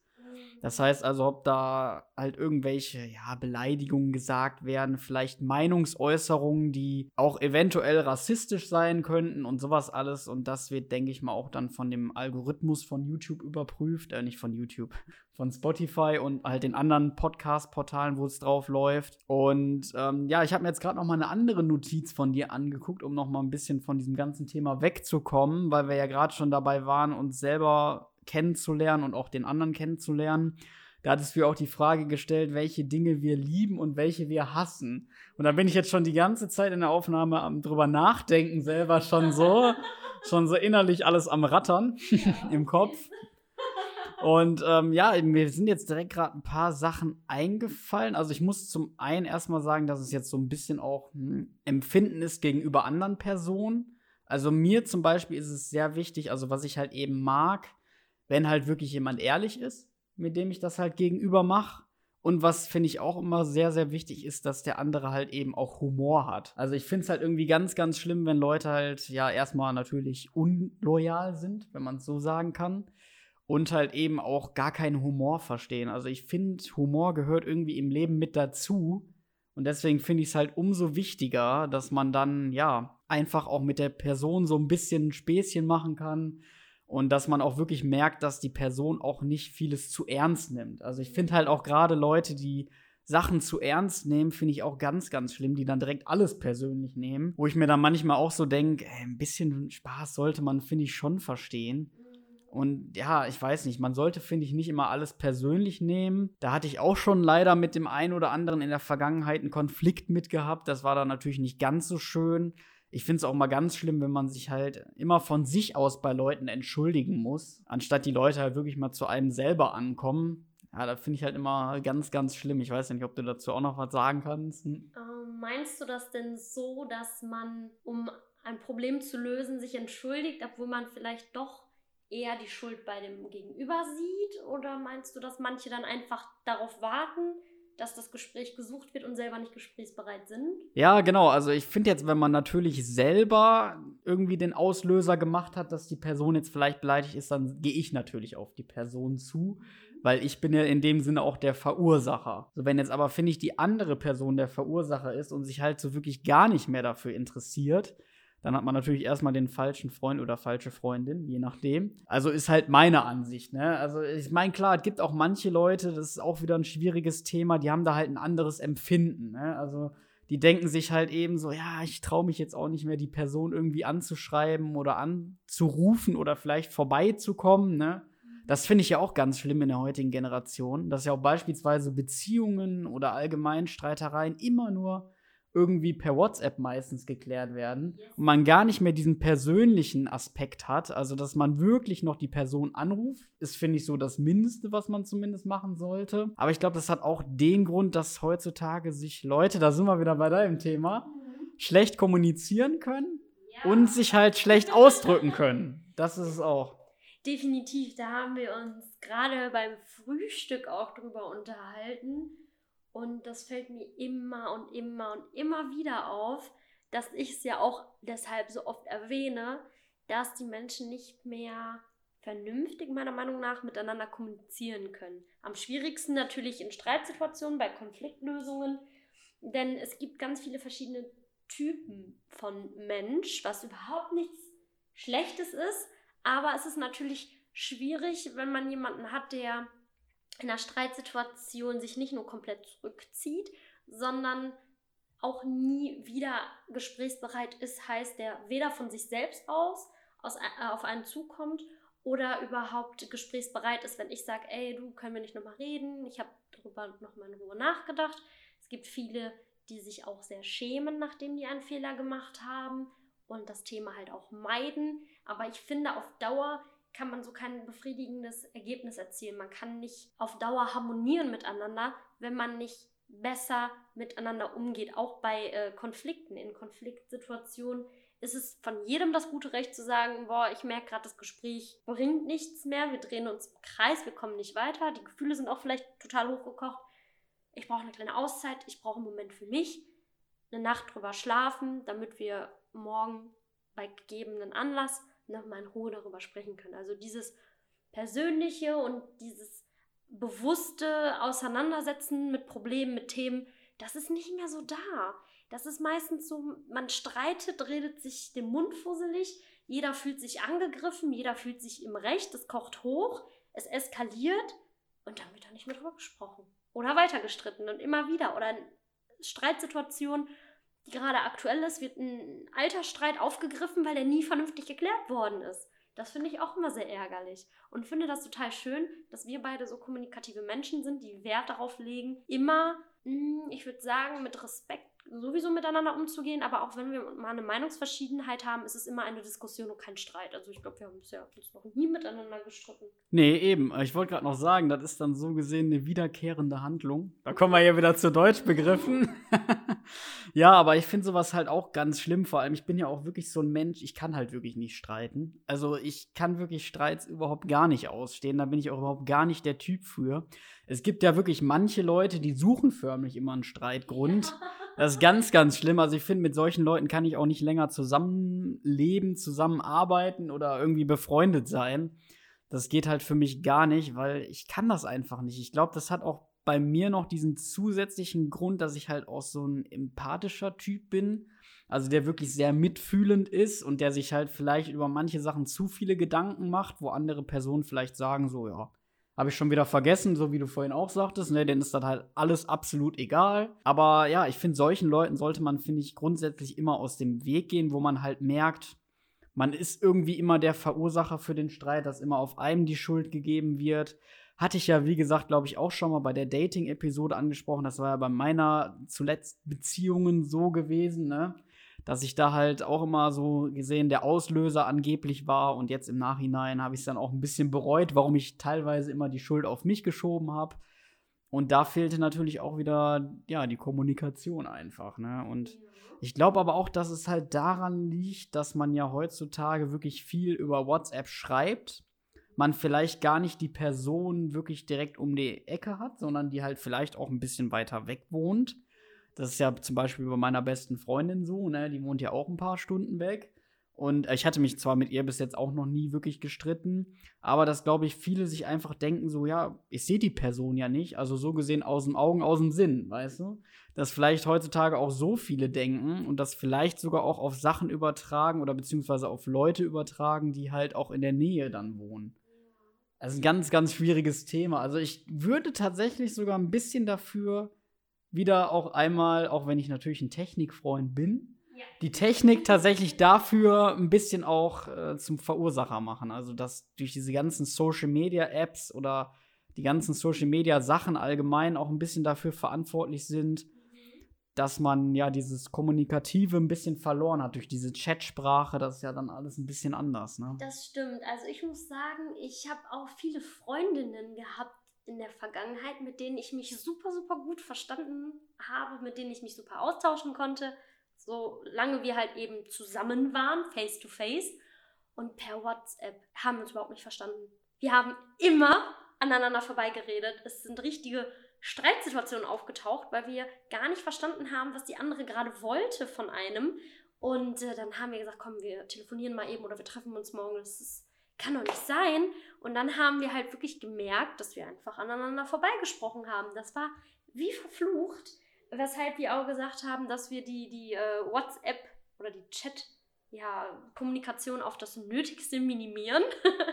Das heißt also, ob da halt irgendwelche ja, Beleidigungen gesagt werden, vielleicht Meinungsäußerungen, die auch eventuell rassistisch sein könnten und sowas alles. Und das wird, denke ich mal, auch dann von dem Algorithmus von YouTube überprüft. Äh, nicht von YouTube, <laughs> von Spotify und halt den anderen Podcast-Portalen, wo es drauf läuft. Und ähm, ja, ich habe mir jetzt gerade noch mal eine andere Notiz von dir angeguckt, um noch mal ein bisschen von diesem ganzen Thema wegzukommen, weil wir ja gerade schon dabei waren, uns selber kennenzulernen und auch den anderen kennenzulernen. Da hattest du auch die Frage gestellt, welche Dinge wir lieben und welche wir hassen. Und da bin ich jetzt schon die ganze Zeit in der Aufnahme am drüber nachdenken, selber schon so, <laughs> schon so innerlich alles am Rattern <laughs> im Kopf. Und ähm, ja, mir sind jetzt direkt gerade ein paar Sachen eingefallen. Also ich muss zum einen erstmal sagen, dass es jetzt so ein bisschen auch ein hm, Empfinden ist gegenüber anderen Personen. Also mir zum Beispiel ist es sehr wichtig, also was ich halt eben mag, wenn halt wirklich jemand ehrlich ist, mit dem ich das halt gegenüber mache. Und was finde ich auch immer sehr, sehr wichtig ist, dass der andere halt eben auch Humor hat. Also ich finde es halt irgendwie ganz, ganz schlimm, wenn Leute halt ja erstmal natürlich unloyal sind, wenn man es so sagen kann. Und halt eben auch gar keinen Humor verstehen. Also ich finde, Humor gehört irgendwie im Leben mit dazu. Und deswegen finde ich es halt umso wichtiger, dass man dann, ja, einfach auch mit der Person so ein bisschen Späßchen machen kann. Und dass man auch wirklich merkt, dass die Person auch nicht vieles zu ernst nimmt. Also ich finde halt auch gerade Leute, die Sachen zu ernst nehmen, finde ich auch ganz, ganz schlimm, die dann direkt alles persönlich nehmen. Wo ich mir dann manchmal auch so denke, ein bisschen Spaß sollte man, finde ich, schon verstehen. Und ja, ich weiß nicht, man sollte, finde ich, nicht immer alles persönlich nehmen. Da hatte ich auch schon leider mit dem einen oder anderen in der Vergangenheit einen Konflikt mitgehabt. Das war dann natürlich nicht ganz so schön. Ich finde es auch mal ganz schlimm, wenn man sich halt immer von sich aus bei Leuten entschuldigen muss, anstatt die Leute halt wirklich mal zu einem selber ankommen. Ja, da finde ich halt immer ganz, ganz schlimm. Ich weiß nicht, ob du dazu auch noch was sagen kannst. Hm? Ähm, meinst du das denn so, dass man, um ein Problem zu lösen, sich entschuldigt, obwohl man vielleicht doch eher die Schuld bei dem Gegenüber sieht? Oder meinst du, dass manche dann einfach darauf warten, dass das Gespräch gesucht wird und selber nicht gesprächsbereit sind? Ja, genau. Also ich finde jetzt, wenn man natürlich selber irgendwie den Auslöser gemacht hat, dass die Person jetzt vielleicht beleidigt ist, dann gehe ich natürlich auf die Person zu. Weil ich bin ja in dem Sinne auch der Verursacher. So, wenn jetzt aber, finde ich, die andere Person der Verursacher ist und sich halt so wirklich gar nicht mehr dafür interessiert, dann hat man natürlich erstmal den falschen Freund oder falsche Freundin, je nachdem. Also ist halt meine Ansicht, ne? Also ich meine, klar, es gibt auch manche Leute, das ist auch wieder ein schwieriges Thema, die haben da halt ein anderes Empfinden, ne? Also die denken sich halt eben so, ja, ich traue mich jetzt auch nicht mehr, die Person irgendwie anzuschreiben oder anzurufen oder vielleicht vorbeizukommen, ne? Das finde ich ja auch ganz schlimm in der heutigen Generation, dass ja auch beispielsweise Beziehungen oder allgemein Streitereien immer nur irgendwie per WhatsApp meistens geklärt werden und man gar nicht mehr diesen persönlichen Aspekt hat, also dass man wirklich noch die Person anruft, ist finde ich so das Mindeste, was man zumindest machen sollte. Aber ich glaube, das hat auch den Grund, dass heutzutage sich Leute, da sind wir wieder bei deinem Thema, schlecht kommunizieren können ja. und sich halt schlecht ausdrücken können. Das ist es auch. Definitiv, da haben wir uns gerade beim Frühstück auch drüber unterhalten und das fällt mir immer und immer und immer wieder auf, dass ich es ja auch deshalb so oft erwähne, dass die Menschen nicht mehr vernünftig meiner Meinung nach miteinander kommunizieren können. Am schwierigsten natürlich in Streitsituationen, bei Konfliktlösungen, denn es gibt ganz viele verschiedene Typen von Mensch, was überhaupt nichts Schlechtes ist, aber es ist natürlich schwierig, wenn man jemanden hat, der in einer Streitsituation sich nicht nur komplett zurückzieht, sondern auch nie wieder gesprächsbereit ist, heißt der weder von sich selbst aus, aus äh, auf einen zukommt oder überhaupt gesprächsbereit ist, wenn ich sage, ey, du können wir nicht nochmal reden, ich habe darüber nochmal in Ruhe nachgedacht. Es gibt viele, die sich auch sehr schämen, nachdem die einen Fehler gemacht haben und das Thema halt auch meiden. Aber ich finde, auf Dauer kann man so kein befriedigendes Ergebnis erzielen. Man kann nicht auf Dauer harmonieren miteinander, wenn man nicht besser miteinander umgeht. Auch bei äh, Konflikten, in Konfliktsituationen ist es von jedem das gute Recht zu sagen, boah, ich merke gerade, das Gespräch bringt nichts mehr, wir drehen uns im Kreis, wir kommen nicht weiter, die Gefühle sind auch vielleicht total hochgekocht. Ich brauche eine kleine Auszeit, ich brauche einen Moment für mich, eine Nacht drüber schlafen, damit wir morgen bei gegebenen Anlass nochmal in Ruhe darüber sprechen können. Also dieses persönliche und dieses bewusste Auseinandersetzen mit Problemen, mit Themen, das ist nicht mehr so da. Das ist meistens so, man streitet, redet sich den Mund fusselig, jeder fühlt sich angegriffen, jeder fühlt sich im Recht, es kocht hoch, es eskaliert und dann wird da nicht mehr drüber gesprochen. Oder weiter gestritten und immer wieder. Oder in Streitsituationen, gerade aktuell ist, wird ein alter Streit aufgegriffen, weil der nie vernünftig geklärt worden ist. Das finde ich auch immer sehr ärgerlich und finde das total schön, dass wir beide so kommunikative Menschen sind, die Wert darauf legen, immer, hm, ich würde sagen, mit Respekt sowieso miteinander umzugehen, aber auch wenn wir mal eine Meinungsverschiedenheit haben, ist es immer eine Diskussion und kein Streit. Also ich glaube, wir haben uns ja uns noch nie miteinander gestritten. Nee, eben. Ich wollte gerade noch sagen, das ist dann so gesehen eine wiederkehrende Handlung. Da kommen wir ja wieder zu Deutschbegriffen. <laughs> ja, aber ich finde sowas halt auch ganz schlimm. Vor allem, ich bin ja auch wirklich so ein Mensch, ich kann halt wirklich nicht streiten. Also ich kann wirklich Streits überhaupt gar nicht ausstehen. Da bin ich auch überhaupt gar nicht der Typ für. Es gibt ja wirklich manche Leute, die suchen förmlich immer einen Streitgrund. Ja. <laughs> Das ist ganz, ganz schlimm. Also ich finde, mit solchen Leuten kann ich auch nicht länger zusammenleben, zusammenarbeiten oder irgendwie befreundet sein. Das geht halt für mich gar nicht, weil ich kann das einfach nicht. Ich glaube, das hat auch bei mir noch diesen zusätzlichen Grund, dass ich halt auch so ein empathischer Typ bin. Also der wirklich sehr mitfühlend ist und der sich halt vielleicht über manche Sachen zu viele Gedanken macht, wo andere Personen vielleicht sagen, so, ja, habe ich schon wieder vergessen, so wie du vorhin auch sagtest, ne, denen ist das halt alles absolut egal. Aber ja, ich finde, solchen Leuten sollte man, finde ich, grundsätzlich immer aus dem Weg gehen, wo man halt merkt, man ist irgendwie immer der Verursacher für den Streit, dass immer auf einem die Schuld gegeben wird. Hatte ich ja, wie gesagt, glaube ich, auch schon mal bei der Dating-Episode angesprochen. Das war ja bei meiner zuletzt Beziehungen so gewesen, ne? Dass ich da halt auch immer so gesehen der Auslöser angeblich war und jetzt im Nachhinein habe ich es dann auch ein bisschen bereut, warum ich teilweise immer die Schuld auf mich geschoben habe. Und da fehlte natürlich auch wieder ja die Kommunikation einfach, ne? Und ich glaube aber auch, dass es halt daran liegt, dass man ja heutzutage wirklich viel über WhatsApp schreibt. Man vielleicht gar nicht die Person wirklich direkt um die Ecke hat, sondern die halt vielleicht auch ein bisschen weiter weg wohnt. Das ist ja zum Beispiel bei meiner besten Freundin so, ne? Die wohnt ja auch ein paar Stunden weg. Und ich hatte mich zwar mit ihr bis jetzt auch noch nie wirklich gestritten, aber dass, glaube ich, viele sich einfach denken, so, ja, ich sehe die Person ja nicht. Also so gesehen aus dem Augen, aus dem Sinn, weißt du? Dass vielleicht heutzutage auch so viele denken und das vielleicht sogar auch auf Sachen übertragen oder beziehungsweise auf Leute übertragen, die halt auch in der Nähe dann wohnen. Das ist ein ganz, ganz schwieriges Thema. Also ich würde tatsächlich sogar ein bisschen dafür wieder auch einmal, auch wenn ich natürlich ein Technikfreund bin, ja. die Technik tatsächlich dafür ein bisschen auch äh, zum Verursacher machen. Also, dass durch diese ganzen Social Media Apps oder die ganzen Social Media Sachen allgemein auch ein bisschen dafür verantwortlich sind, dass man ja dieses Kommunikative ein bisschen verloren hat durch diese Chatsprache. Das ist ja dann alles ein bisschen anders, ne? Das stimmt. Also ich muss sagen, ich habe auch viele Freundinnen gehabt, in der Vergangenheit, mit denen ich mich super, super gut verstanden habe, mit denen ich mich super austauschen konnte, solange wir halt eben zusammen waren, face to face. Und per WhatsApp haben wir uns überhaupt nicht verstanden. Wir haben immer aneinander vorbeigeredet. Es sind richtige Streitsituationen aufgetaucht, weil wir gar nicht verstanden haben, was die andere gerade wollte von einem. Und äh, dann haben wir gesagt, komm, wir telefonieren mal eben oder wir treffen uns morgen. Das ist kann doch nicht sein. Und dann haben wir halt wirklich gemerkt, dass wir einfach aneinander vorbeigesprochen haben. Das war wie verflucht, weshalb wir auch gesagt haben, dass wir die, die äh, WhatsApp oder die Chat ja, Kommunikation auf das Nötigste minimieren,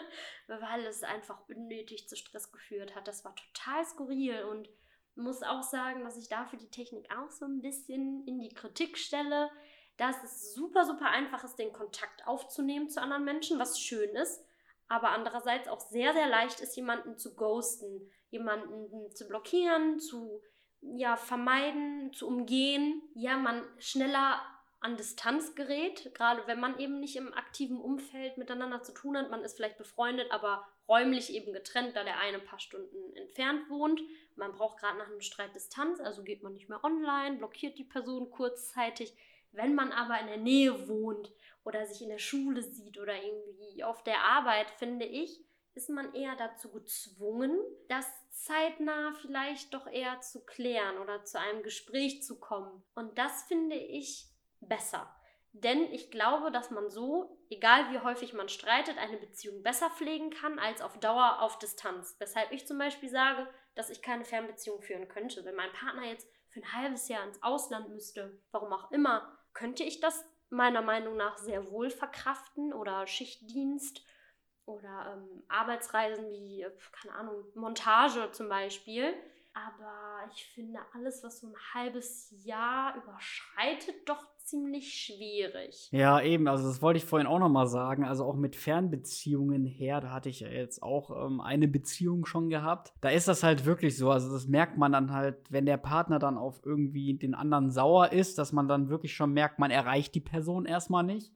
<laughs> weil es einfach unnötig zu Stress geführt hat. Das war total skurril und muss auch sagen, dass ich dafür die Technik auch so ein bisschen in die Kritik stelle, dass es super, super einfach ist, den Kontakt aufzunehmen zu anderen Menschen, was schön ist aber andererseits auch sehr, sehr leicht ist, jemanden zu ghosten, jemanden zu blockieren, zu ja, vermeiden, zu umgehen. Ja, man schneller an Distanz gerät, gerade wenn man eben nicht im aktiven Umfeld miteinander zu tun hat. Man ist vielleicht befreundet, aber räumlich eben getrennt, da der eine ein paar Stunden entfernt wohnt. Man braucht gerade nach einem Streit Distanz, also geht man nicht mehr online, blockiert die Person kurzzeitig. Wenn man aber in der Nähe wohnt oder sich in der Schule sieht oder irgendwie auf der Arbeit, finde ich, ist man eher dazu gezwungen, das zeitnah vielleicht doch eher zu klären oder zu einem Gespräch zu kommen. Und das finde ich besser. Denn ich glaube, dass man so, egal wie häufig man streitet, eine Beziehung besser pflegen kann als auf Dauer auf Distanz. Weshalb ich zum Beispiel sage, dass ich keine Fernbeziehung führen könnte. Wenn mein Partner jetzt für ein halbes Jahr ins Ausland müsste, warum auch immer, könnte ich das meiner Meinung nach sehr wohl verkraften oder Schichtdienst oder ähm, Arbeitsreisen wie, keine Ahnung, Montage zum Beispiel. Aber ich finde, alles, was so ein halbes Jahr überschreitet, doch ziemlich schwierig. Ja, eben, also das wollte ich vorhin auch nochmal sagen. Also auch mit Fernbeziehungen her, da hatte ich ja jetzt auch ähm, eine Beziehung schon gehabt. Da ist das halt wirklich so. Also das merkt man dann halt, wenn der Partner dann auf irgendwie den anderen sauer ist, dass man dann wirklich schon merkt, man erreicht die Person erstmal nicht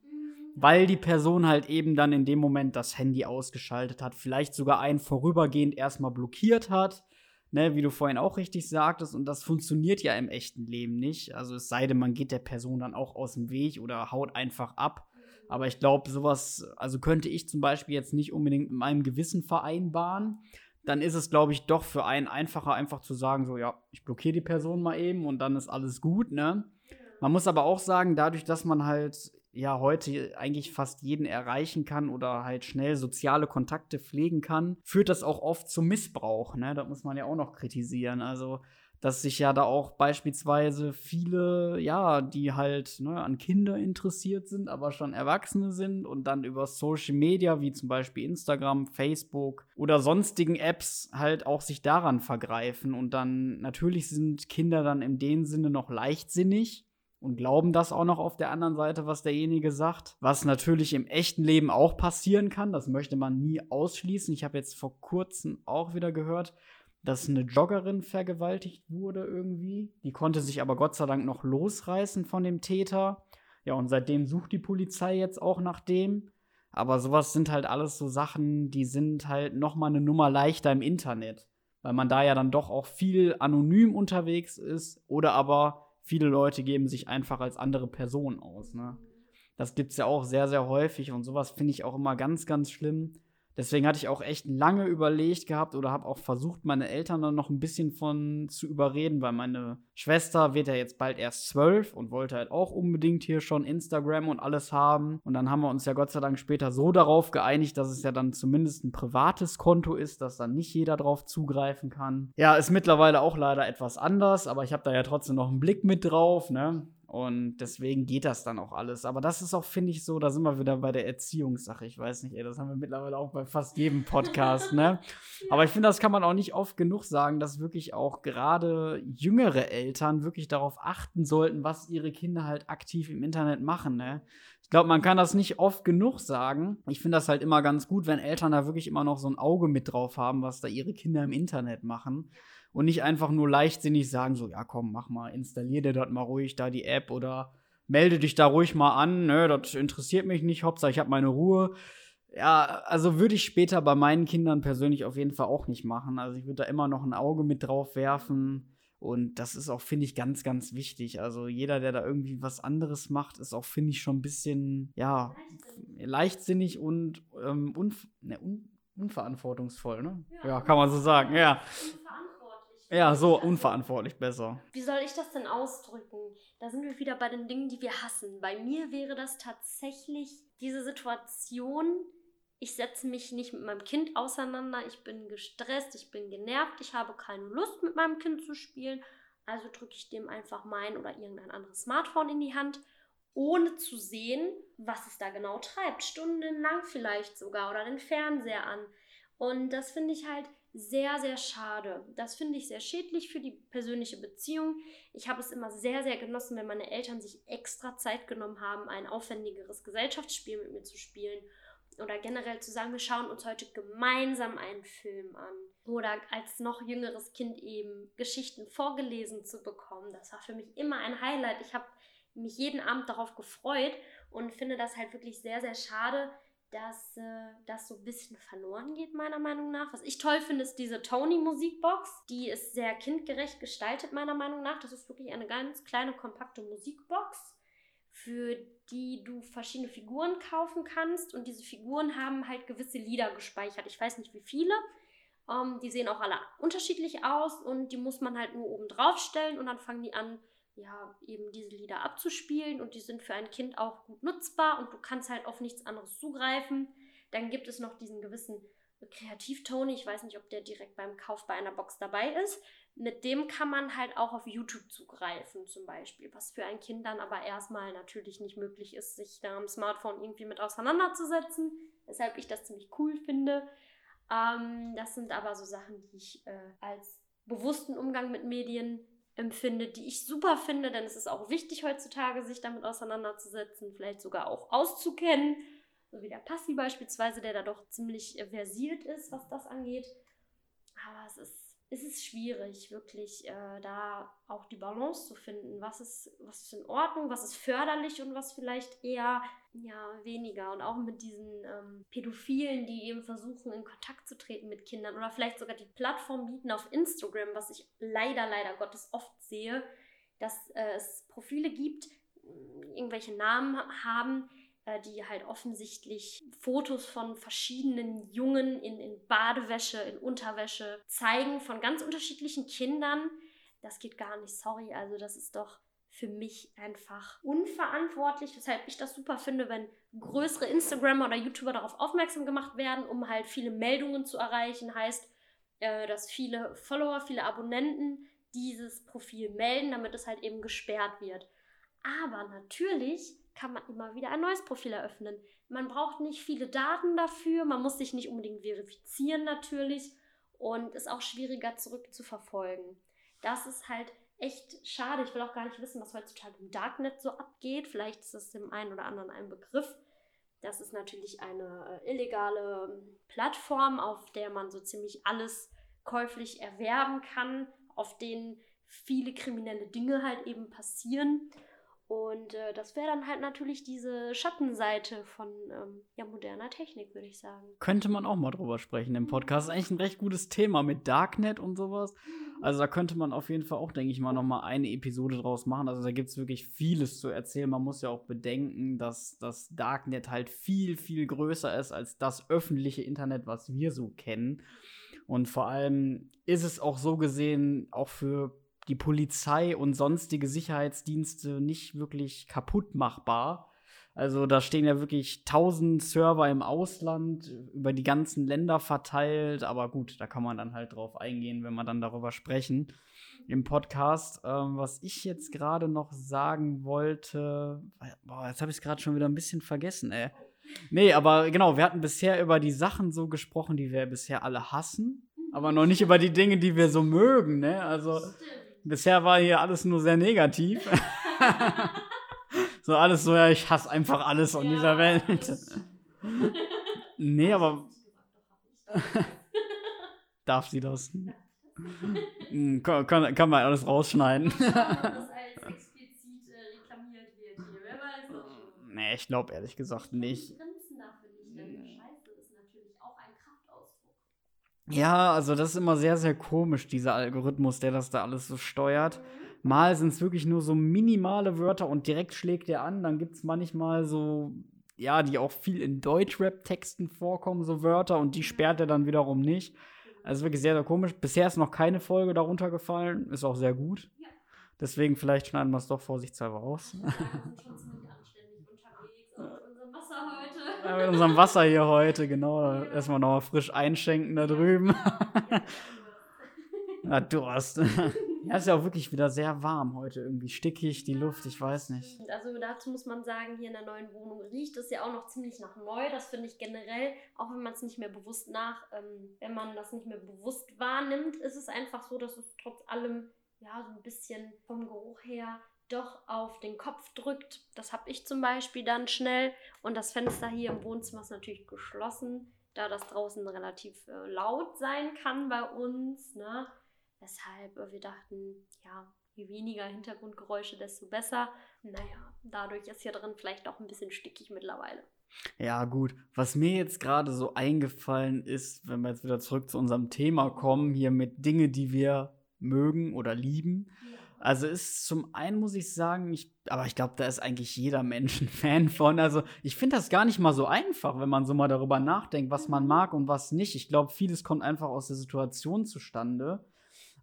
weil die Person halt eben dann in dem Moment das Handy ausgeschaltet hat, vielleicht sogar einen vorübergehend erstmal blockiert hat, ne, wie du vorhin auch richtig sagtest, und das funktioniert ja im echten Leben nicht. Also es sei denn, man geht der Person dann auch aus dem Weg oder haut einfach ab. Aber ich glaube, sowas, also könnte ich zum Beispiel jetzt nicht unbedingt mit meinem Gewissen vereinbaren. Dann ist es, glaube ich, doch für einen einfacher, einfach zu sagen, so, ja, ich blockiere die Person mal eben und dann ist alles gut, ne? Man muss aber auch sagen, dadurch, dass man halt ja heute eigentlich fast jeden erreichen kann oder halt schnell soziale Kontakte pflegen kann, führt das auch oft zum Missbrauch. Ne? Das muss man ja auch noch kritisieren. Also, dass sich ja da auch beispielsweise viele, ja, die halt ne, an Kinder interessiert sind, aber schon Erwachsene sind und dann über Social Media wie zum Beispiel Instagram, Facebook oder sonstigen Apps halt auch sich daran vergreifen. Und dann natürlich sind Kinder dann in dem Sinne noch leichtsinnig und glauben das auch noch auf der anderen Seite, was derjenige sagt. Was natürlich im echten Leben auch passieren kann, das möchte man nie ausschließen. Ich habe jetzt vor kurzem auch wieder gehört, dass eine Joggerin vergewaltigt wurde irgendwie. Die konnte sich aber Gott sei Dank noch losreißen von dem Täter. Ja, und seitdem sucht die Polizei jetzt auch nach dem. Aber sowas sind halt alles so Sachen, die sind halt noch mal eine Nummer leichter im Internet, weil man da ja dann doch auch viel anonym unterwegs ist oder aber viele Leute geben sich einfach als andere Person aus. Ne? Das gibt es ja auch sehr, sehr häufig und sowas finde ich auch immer ganz, ganz schlimm. Deswegen hatte ich auch echt lange überlegt gehabt oder habe auch versucht, meine Eltern dann noch ein bisschen von zu überreden, weil meine Schwester wird ja jetzt bald erst zwölf und wollte halt auch unbedingt hier schon Instagram und alles haben. Und dann haben wir uns ja Gott sei Dank später so darauf geeinigt, dass es ja dann zumindest ein privates Konto ist, dass dann nicht jeder drauf zugreifen kann. Ja, ist mittlerweile auch leider etwas anders, aber ich habe da ja trotzdem noch einen Blick mit drauf, ne? Und deswegen geht das dann auch alles. Aber das ist auch, finde ich, so, da sind wir wieder bei der Erziehungssache. Ich weiß nicht, ey, das haben wir mittlerweile auch bei fast jedem Podcast, ne? <laughs> Aber ich finde, das kann man auch nicht oft genug sagen, dass wirklich auch gerade jüngere Eltern wirklich darauf achten sollten, was ihre Kinder halt aktiv im Internet machen, ne? Ich glaube, man kann das nicht oft genug sagen. Ich finde das halt immer ganz gut, wenn Eltern da wirklich immer noch so ein Auge mit drauf haben, was da ihre Kinder im Internet machen und nicht einfach nur leichtsinnig sagen, so, ja komm, mach mal, installier dir dort mal ruhig da die App oder melde dich da ruhig mal an, ne, das interessiert mich nicht, Hauptsache ich habe meine Ruhe. Ja, also würde ich später bei meinen Kindern persönlich auf jeden Fall auch nicht machen. Also ich würde da immer noch ein Auge mit drauf werfen. Und das ist auch, finde ich, ganz, ganz wichtig. Also jeder, der da irgendwie was anderes macht, ist auch, finde ich, schon ein bisschen, ja, leichtsinnig, leichtsinnig und ähm, unv ne, un unverantwortungsvoll, ne? Ja, ja, kann man so sagen, ja. Ja, so unverantwortlich besser. Wie soll ich das denn ausdrücken? Da sind wir wieder bei den Dingen, die wir hassen. Bei mir wäre das tatsächlich diese Situation, ich setze mich nicht mit meinem Kind auseinander, ich bin gestresst, ich bin genervt, ich habe keine Lust mit meinem Kind zu spielen, also drücke ich dem einfach mein oder irgendein anderes Smartphone in die Hand, ohne zu sehen, was es da genau treibt, stundenlang vielleicht sogar oder den Fernseher an. Und das finde ich halt sehr, sehr schade. Das finde ich sehr schädlich für die persönliche Beziehung. Ich habe es immer sehr, sehr genossen, wenn meine Eltern sich extra Zeit genommen haben, ein aufwendigeres Gesellschaftsspiel mit mir zu spielen. Oder generell zu sagen, wir schauen uns heute gemeinsam einen Film an. Oder als noch jüngeres Kind eben Geschichten vorgelesen zu bekommen. Das war für mich immer ein Highlight. Ich habe mich jeden Abend darauf gefreut und finde das halt wirklich sehr, sehr schade, dass äh, das so ein bisschen verloren geht, meiner Meinung nach. Was ich toll finde, ist diese Tony-Musikbox. Die ist sehr kindgerecht gestaltet, meiner Meinung nach. Das ist wirklich eine ganz kleine, kompakte Musikbox, für die du verschiedene Figuren kaufen kannst. Und diese Figuren haben halt gewisse Lieder gespeichert. Ich weiß nicht, wie viele. Ähm, die sehen auch alle unterschiedlich aus und die muss man halt nur oben drauf stellen und dann fangen die an, ja, eben diese Lieder abzuspielen und die sind für ein Kind auch gut nutzbar und du kannst halt auf nichts anderes zugreifen. Dann gibt es noch diesen gewissen Kreativtony, ich weiß nicht, ob der direkt beim Kauf bei einer Box dabei ist. Mit dem kann man halt auch auf YouTube zugreifen, zum Beispiel, was für ein Kind dann aber erstmal natürlich nicht möglich ist, sich da am Smartphone irgendwie mit auseinanderzusetzen, weshalb ich das ziemlich cool finde. Ähm, das sind aber so Sachen, die ich äh, als bewussten Umgang mit Medien empfinde, die ich super finde, denn es ist auch wichtig heutzutage, sich damit auseinanderzusetzen, vielleicht sogar auch auszukennen, so wie der Passi beispielsweise, der da doch ziemlich versiert ist, was das angeht. Aber es ist ist es schwierig, wirklich äh, da auch die Balance zu finden. Was ist, was ist in Ordnung, was ist förderlich und was vielleicht eher ja, weniger. Und auch mit diesen ähm, Pädophilen, die eben versuchen, in Kontakt zu treten mit Kindern oder vielleicht sogar die Plattform bieten auf Instagram, was ich leider, leider Gottes oft sehe, dass äh, es Profile gibt, irgendwelche Namen haben, die halt offensichtlich Fotos von verschiedenen Jungen in, in Badewäsche, in Unterwäsche zeigen, von ganz unterschiedlichen Kindern. Das geht gar nicht, sorry. Also das ist doch für mich einfach unverantwortlich, weshalb ich das super finde, wenn größere Instagrammer oder YouTuber darauf aufmerksam gemacht werden, um halt viele Meldungen zu erreichen. Heißt, äh, dass viele Follower, viele Abonnenten dieses Profil melden, damit es halt eben gesperrt wird. Aber natürlich kann man immer wieder ein neues Profil eröffnen. Man braucht nicht viele Daten dafür, man muss sich nicht unbedingt verifizieren natürlich und ist auch schwieriger zurückzuverfolgen. Das ist halt echt schade. Ich will auch gar nicht wissen, was heutzutage im Darknet so abgeht. Vielleicht ist das dem einen oder anderen ein Begriff. Das ist natürlich eine äh, illegale ähm, Plattform, auf der man so ziemlich alles käuflich erwerben kann, auf denen viele kriminelle Dinge halt eben passieren. Und äh, das wäre dann halt natürlich diese Schattenseite von ähm, ja, moderner Technik, würde ich sagen. Könnte man auch mal drüber sprechen im Podcast. Das ist eigentlich ein recht gutes Thema mit Darknet und sowas. Mhm. Also da könnte man auf jeden Fall auch, denke ich mal, noch mal eine Episode draus machen. Also da gibt es wirklich vieles zu erzählen. Man muss ja auch bedenken, dass das Darknet halt viel, viel größer ist als das öffentliche Internet, was wir so kennen. Und vor allem ist es auch so gesehen auch für die Polizei und sonstige Sicherheitsdienste nicht wirklich kaputt machbar. Also da stehen ja wirklich tausend Server im Ausland, über die ganzen Länder verteilt. Aber gut, da kann man dann halt drauf eingehen, wenn wir dann darüber sprechen im Podcast. Ähm, was ich jetzt gerade noch sagen wollte, boah, jetzt habe ich es gerade schon wieder ein bisschen vergessen, ey. Nee, aber genau, wir hatten bisher über die Sachen so gesprochen, die wir bisher alle hassen, aber noch nicht über die Dinge, die wir so mögen, ne? Also. Stimmt Bisher war hier alles nur sehr negativ. <laughs> so alles so, ja, ich hasse einfach alles an ja, dieser Welt. nee, aber. <laughs> Darf sie das? Hm, kann, kann, kann man alles rausschneiden. <laughs> Nee, ich glaube ehrlich gesagt nicht. Ja, also das ist immer sehr, sehr komisch, dieser Algorithmus, der das da alles so steuert. Mal sind es wirklich nur so minimale Wörter und direkt schlägt er an. Dann gibt es manchmal so, ja, die auch viel in Deutschrap-Texten vorkommen, so Wörter, und die sperrt er dann wiederum nicht. Also wirklich sehr, sehr komisch. Bisher ist noch keine Folge darunter gefallen. Ist auch sehr gut. Deswegen vielleicht schneiden wir es doch vorsichtshalber raus. <laughs> Ja, mit unserem Wasser hier heute, genau. Erstmal nochmal frisch einschenken da drüben. Ja, Durst. Ja, ist ja auch wirklich wieder sehr warm heute. Irgendwie stickig, die Luft, ich weiß nicht. Also dazu muss man sagen, hier in der neuen Wohnung riecht es ja auch noch ziemlich nach neu. Das finde ich generell, auch wenn man es nicht mehr bewusst nach, ähm, wenn man das nicht mehr bewusst wahrnimmt, ist es einfach so, dass es trotz allem ja so ein bisschen vom Geruch her doch auf den Kopf drückt. Das habe ich zum Beispiel dann schnell. Und das Fenster hier im Wohnzimmer ist natürlich geschlossen, da das draußen relativ äh, laut sein kann bei uns. Ne? Weshalb äh, wir dachten, ja, je weniger Hintergrundgeräusche, desto besser. Naja, dadurch ist hier drin vielleicht auch ein bisschen stickig mittlerweile. Ja, gut. Was mir jetzt gerade so eingefallen ist, wenn wir jetzt wieder zurück zu unserem Thema kommen, hier mit Dinge, die wir mögen oder lieben. Ja also ist zum einen muss ich sagen, ich, aber ich glaube, da ist eigentlich jeder Mensch <laughs> ein Fan von. Also ich finde das gar nicht mal so einfach, wenn man so mal darüber nachdenkt, was man mag und was nicht. Ich glaube, vieles kommt einfach aus der Situation zustande.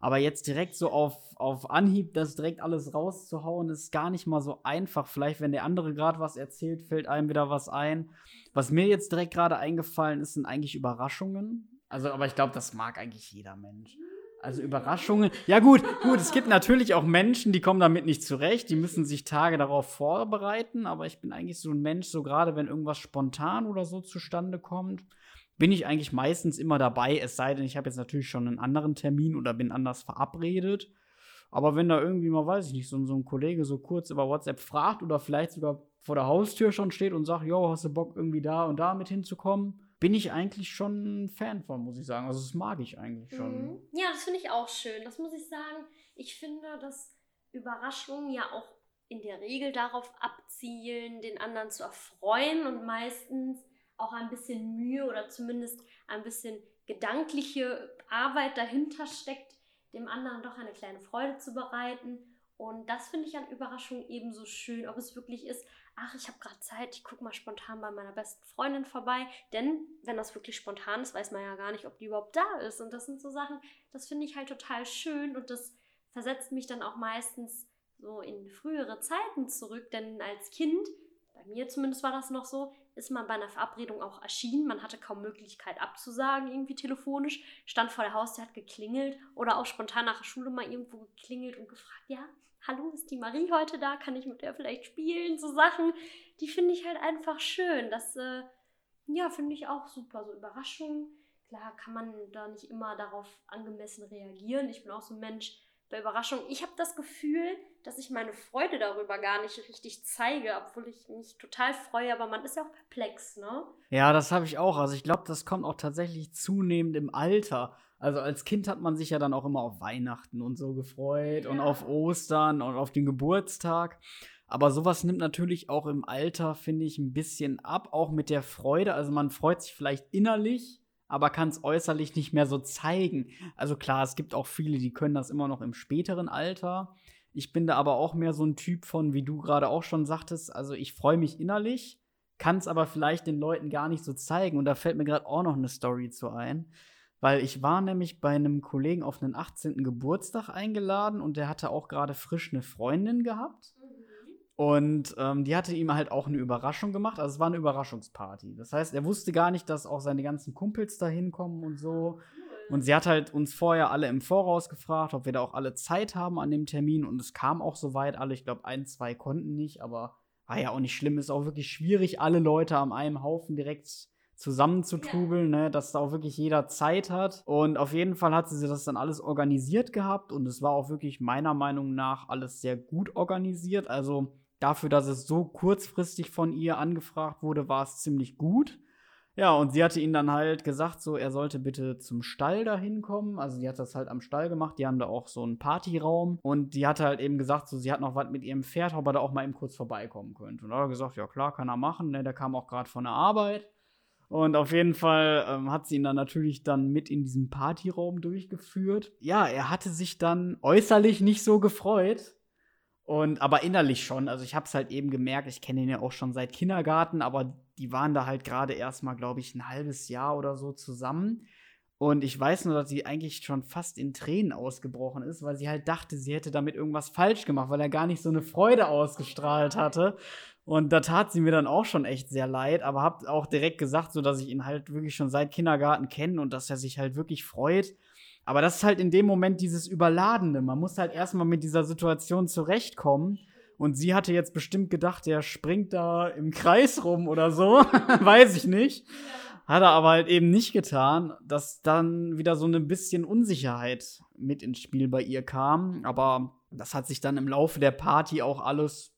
Aber jetzt direkt so auf, auf Anhieb, das direkt alles rauszuhauen, ist gar nicht mal so einfach. Vielleicht, wenn der andere gerade was erzählt, fällt einem wieder was ein. Was mir jetzt direkt gerade eingefallen ist, sind eigentlich Überraschungen. Also, aber ich glaube, das mag eigentlich jeder Mensch. Also Überraschungen. Ja, gut, gut. Es gibt natürlich auch Menschen, die kommen damit nicht zurecht. Die müssen sich Tage darauf vorbereiten. Aber ich bin eigentlich so ein Mensch, so gerade wenn irgendwas spontan oder so zustande kommt, bin ich eigentlich meistens immer dabei, es sei denn, ich habe jetzt natürlich schon einen anderen Termin oder bin anders verabredet. Aber wenn da irgendwie mal, weiß ich nicht, so, so ein Kollege so kurz über WhatsApp fragt oder vielleicht sogar vor der Haustür schon steht und sagt, jo, hast du Bock irgendwie da und da mit hinzukommen, bin ich eigentlich schon Fan von, muss ich sagen. Also das mag ich eigentlich schon. Mhm. Ja, das finde ich auch schön. Das muss ich sagen. Ich finde, dass Überraschungen ja auch in der Regel darauf abzielen, den anderen zu erfreuen und meistens auch ein bisschen Mühe oder zumindest ein bisschen gedankliche Arbeit dahinter steckt, dem anderen doch eine kleine Freude zu bereiten. Und das finde ich an Überraschungen ebenso schön, ob es wirklich ist, ach, ich habe gerade Zeit, ich gucke mal spontan bei meiner besten Freundin vorbei. Denn wenn das wirklich spontan ist, weiß man ja gar nicht, ob die überhaupt da ist. Und das sind so Sachen, das finde ich halt total schön und das versetzt mich dann auch meistens so in frühere Zeiten zurück. Denn als Kind, bei mir zumindest war das noch so, ist man bei einer Verabredung auch erschienen. Man hatte kaum Möglichkeit abzusagen, irgendwie telefonisch. Stand vor der Haustür, hat geklingelt oder auch spontan nach der Schule mal irgendwo geklingelt und gefragt, ja, hallo, ist die Marie heute da? Kann ich mit der vielleicht spielen? So Sachen, die finde ich halt einfach schön. Das, äh, ja, finde ich auch super. So Überraschungen. Klar kann man da nicht immer darauf angemessen reagieren. Ich bin auch so ein Mensch, bei Überraschungen. Ich habe das Gefühl, dass ich meine Freude darüber gar nicht richtig zeige, obwohl ich mich total freue, aber man ist ja auch perplex, ne? Ja, das habe ich auch. Also ich glaube, das kommt auch tatsächlich zunehmend im Alter. Also als Kind hat man sich ja dann auch immer auf Weihnachten und so gefreut ja. und auf Ostern und auf den Geburtstag. Aber sowas nimmt natürlich auch im Alter, finde ich, ein bisschen ab, auch mit der Freude. Also man freut sich vielleicht innerlich, aber kann es äußerlich nicht mehr so zeigen. Also klar, es gibt auch viele, die können das immer noch im späteren Alter. Ich bin da aber auch mehr so ein Typ von, wie du gerade auch schon sagtest, also ich freue mich innerlich, kann es aber vielleicht den Leuten gar nicht so zeigen. Und da fällt mir gerade auch noch eine Story zu ein. Weil ich war nämlich bei einem Kollegen auf einen 18. Geburtstag eingeladen und der hatte auch gerade frisch eine Freundin gehabt. Und ähm, die hatte ihm halt auch eine Überraschung gemacht. Also es war eine Überraschungsparty. Das heißt, er wusste gar nicht, dass auch seine ganzen Kumpels da hinkommen und so. Und sie hat halt uns vorher alle im Voraus gefragt, ob wir da auch alle Zeit haben an dem Termin. Und es kam auch soweit alle. Ich glaube, ein, zwei konnten nicht, aber war ja auch nicht schlimm. Ist auch wirklich schwierig, alle Leute an einem Haufen direkt zusammenzutrubeln, ja. ne, dass da auch wirklich jeder Zeit hat. Und auf jeden Fall hat sie das dann alles organisiert gehabt und es war auch wirklich meiner Meinung nach alles sehr gut organisiert. Also dafür, dass es so kurzfristig von ihr angefragt wurde, war es ziemlich gut. Ja, und sie hatte ihn dann halt gesagt, so, er sollte bitte zum Stall da hinkommen. Also, die hat das halt am Stall gemacht. Die haben da auch so einen Partyraum. Und die hatte halt eben gesagt, so, sie hat noch was mit ihrem Pferd, ob er da auch mal eben kurz vorbeikommen könnte. Und da hat er gesagt, ja klar, kann er machen. Ne? Der kam auch gerade von der Arbeit. Und auf jeden Fall ähm, hat sie ihn dann natürlich dann mit in diesem Partyraum durchgeführt. Ja, er hatte sich dann äußerlich nicht so gefreut, und aber innerlich schon. Also ich habe es halt eben gemerkt, ich kenne ihn ja auch schon seit Kindergarten, aber die waren da halt gerade erst mal, glaube ich, ein halbes Jahr oder so zusammen. Und ich weiß nur, dass sie eigentlich schon fast in Tränen ausgebrochen ist, weil sie halt dachte, sie hätte damit irgendwas falsch gemacht, weil er gar nicht so eine Freude ausgestrahlt hatte. Und da tat sie mir dann auch schon echt sehr leid, aber hab auch direkt gesagt, so dass ich ihn halt wirklich schon seit Kindergarten kenne und dass er sich halt wirklich freut. Aber das ist halt in dem Moment dieses Überladene. Man muss halt erstmal mit dieser Situation zurechtkommen. Und sie hatte jetzt bestimmt gedacht, der springt da im Kreis rum oder so. <laughs> Weiß ich nicht. Hat er aber halt eben nicht getan, dass dann wieder so ein bisschen Unsicherheit mit ins Spiel bei ihr kam. Aber das hat sich dann im Laufe der Party auch alles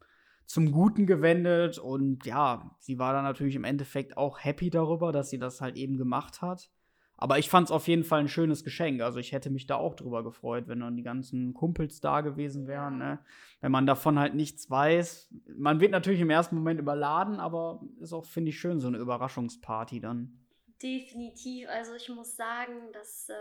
zum Guten gewendet. Und ja, sie war dann natürlich im Endeffekt auch happy darüber, dass sie das halt eben gemacht hat. Aber ich fand es auf jeden Fall ein schönes Geschenk. Also ich hätte mich da auch drüber gefreut, wenn dann die ganzen Kumpels da gewesen wären. Ne? Wenn man davon halt nichts weiß. Man wird natürlich im ersten Moment überladen, aber ist auch, finde ich, schön, so eine Überraschungsparty dann. Definitiv. Also ich muss sagen, das äh,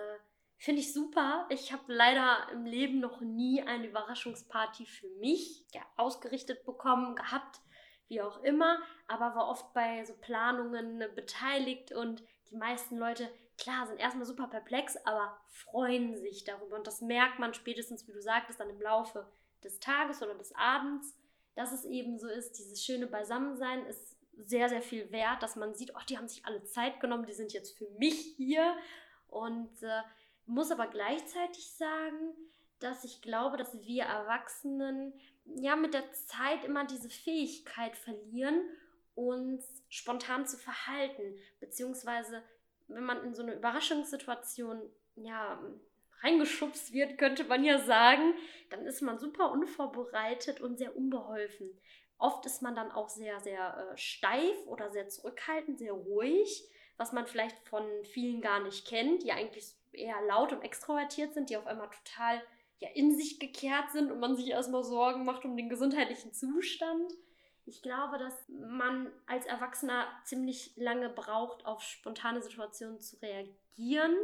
finde ich super. Ich habe leider im Leben noch nie eine Überraschungsparty für mich ja, ausgerichtet bekommen, gehabt, wie auch immer, aber war oft bei so Planungen beteiligt und die meisten Leute klar, sind erstmal super perplex, aber freuen sich darüber. Und das merkt man spätestens, wie du sagtest, dann im Laufe des Tages oder des Abends, dass es eben so ist, dieses schöne Beisammensein ist sehr, sehr viel wert, dass man sieht, oh, die haben sich alle Zeit genommen, die sind jetzt für mich hier. Und äh, muss aber gleichzeitig sagen, dass ich glaube, dass wir Erwachsenen ja mit der Zeit immer diese Fähigkeit verlieren, uns spontan zu verhalten, beziehungsweise wenn man in so eine Überraschungssituation ja reingeschubst wird, könnte man ja sagen, dann ist man super unvorbereitet und sehr unbeholfen. Oft ist man dann auch sehr, sehr äh, steif oder sehr zurückhaltend, sehr ruhig, was man vielleicht von vielen gar nicht kennt, die eigentlich eher laut und extrovertiert sind, die auf einmal total ja, in sich gekehrt sind und man sich erstmal Sorgen macht um den gesundheitlichen Zustand. Ich glaube, dass man als Erwachsener ziemlich lange braucht, auf spontane Situationen zu reagieren,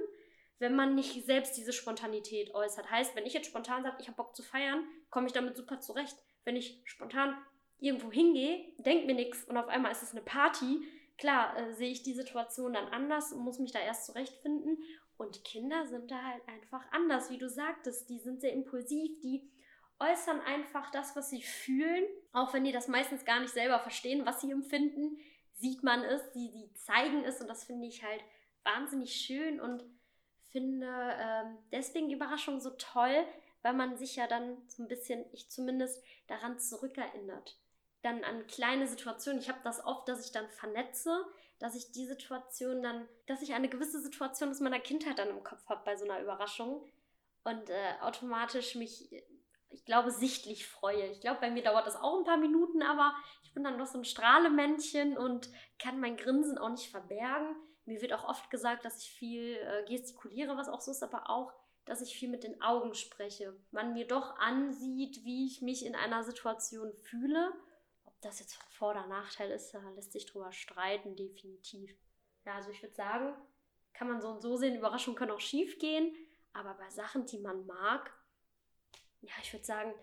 wenn man nicht selbst diese Spontanität äußert. Heißt, wenn ich jetzt spontan sage, ich habe Bock zu feiern, komme ich damit super zurecht. Wenn ich spontan irgendwo hingehe, denke mir nichts und auf einmal ist es eine Party, klar, äh, sehe ich die Situation dann anders und muss mich da erst zurechtfinden. Und Kinder sind da halt einfach anders, wie du sagtest. Die sind sehr impulsiv, die äußern einfach das, was sie fühlen, auch wenn die das meistens gar nicht selber verstehen, was sie empfinden, sieht man es, die, die zeigen es und das finde ich halt wahnsinnig schön und finde ähm, deswegen Überraschung so toll, weil man sich ja dann so ein bisschen, ich zumindest, daran zurückerinnert. Dann an kleine Situationen. Ich habe das oft, dass ich dann vernetze, dass ich die Situation dann, dass ich eine gewisse Situation aus meiner Kindheit dann im Kopf habe bei so einer Überraschung und äh, automatisch mich, ich glaube, sichtlich freue. Ich glaube, bei mir dauert das auch ein paar Minuten, aber ich bin dann doch so ein Strahlemännchen und kann mein Grinsen auch nicht verbergen. Mir wird auch oft gesagt, dass ich viel äh, gestikuliere, was auch so ist, aber auch, dass ich viel mit den Augen spreche. Man mir doch ansieht, wie ich mich in einer Situation fühle. Ob das jetzt Vor- oder Nachteil ist, da lässt sich drüber streiten, definitiv. Ja, also ich würde sagen, kann man so und so sehen, Überraschungen können auch schief gehen, aber bei Sachen, die man mag, ja, ich würde sagen,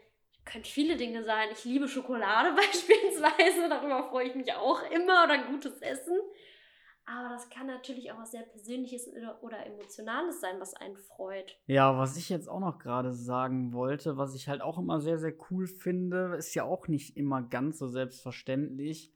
können viele Dinge sein. Ich liebe Schokolade <laughs> beispielsweise, darüber freue ich mich auch immer oder gutes Essen. Aber das kann natürlich auch was sehr Persönliches oder Emotionales sein, was einen freut. Ja, was ich jetzt auch noch gerade sagen wollte, was ich halt auch immer sehr, sehr cool finde, ist ja auch nicht immer ganz so selbstverständlich,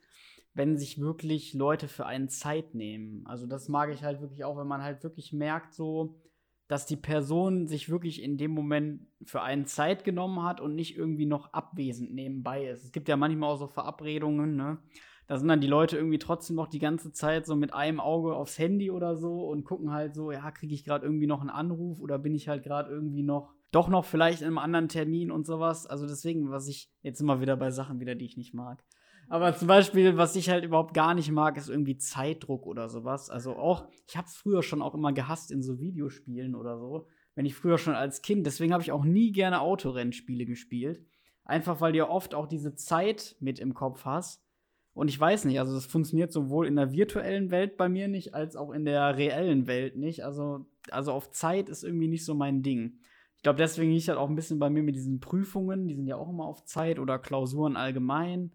wenn sich wirklich Leute für einen Zeit nehmen. Also das mag ich halt wirklich auch, wenn man halt wirklich merkt, so, dass die Person sich wirklich in dem Moment für einen Zeit genommen hat und nicht irgendwie noch abwesend nebenbei ist. Es gibt ja manchmal auch so Verabredungen, ne? Da sind dann die Leute irgendwie trotzdem noch die ganze Zeit so mit einem Auge aufs Handy oder so und gucken halt so, ja, kriege ich gerade irgendwie noch einen Anruf oder bin ich halt gerade irgendwie noch doch noch vielleicht in einem anderen Termin und sowas. Also deswegen, was ich jetzt immer wieder bei Sachen wieder, die ich nicht mag. Aber zum Beispiel, was ich halt überhaupt gar nicht mag, ist irgendwie Zeitdruck oder sowas. Also auch, ich habe es früher schon auch immer gehasst in so Videospielen oder so. Wenn ich früher schon als Kind, deswegen habe ich auch nie gerne Autorennspiele gespielt. Einfach weil du ja oft auch diese Zeit mit im Kopf hast. Und ich weiß nicht, also das funktioniert sowohl in der virtuellen Welt bei mir nicht, als auch in der reellen Welt nicht. Also, also auf Zeit ist irgendwie nicht so mein Ding. Ich glaube, deswegen liegt halt auch ein bisschen bei mir mit diesen Prüfungen, die sind ja auch immer auf Zeit oder Klausuren allgemein.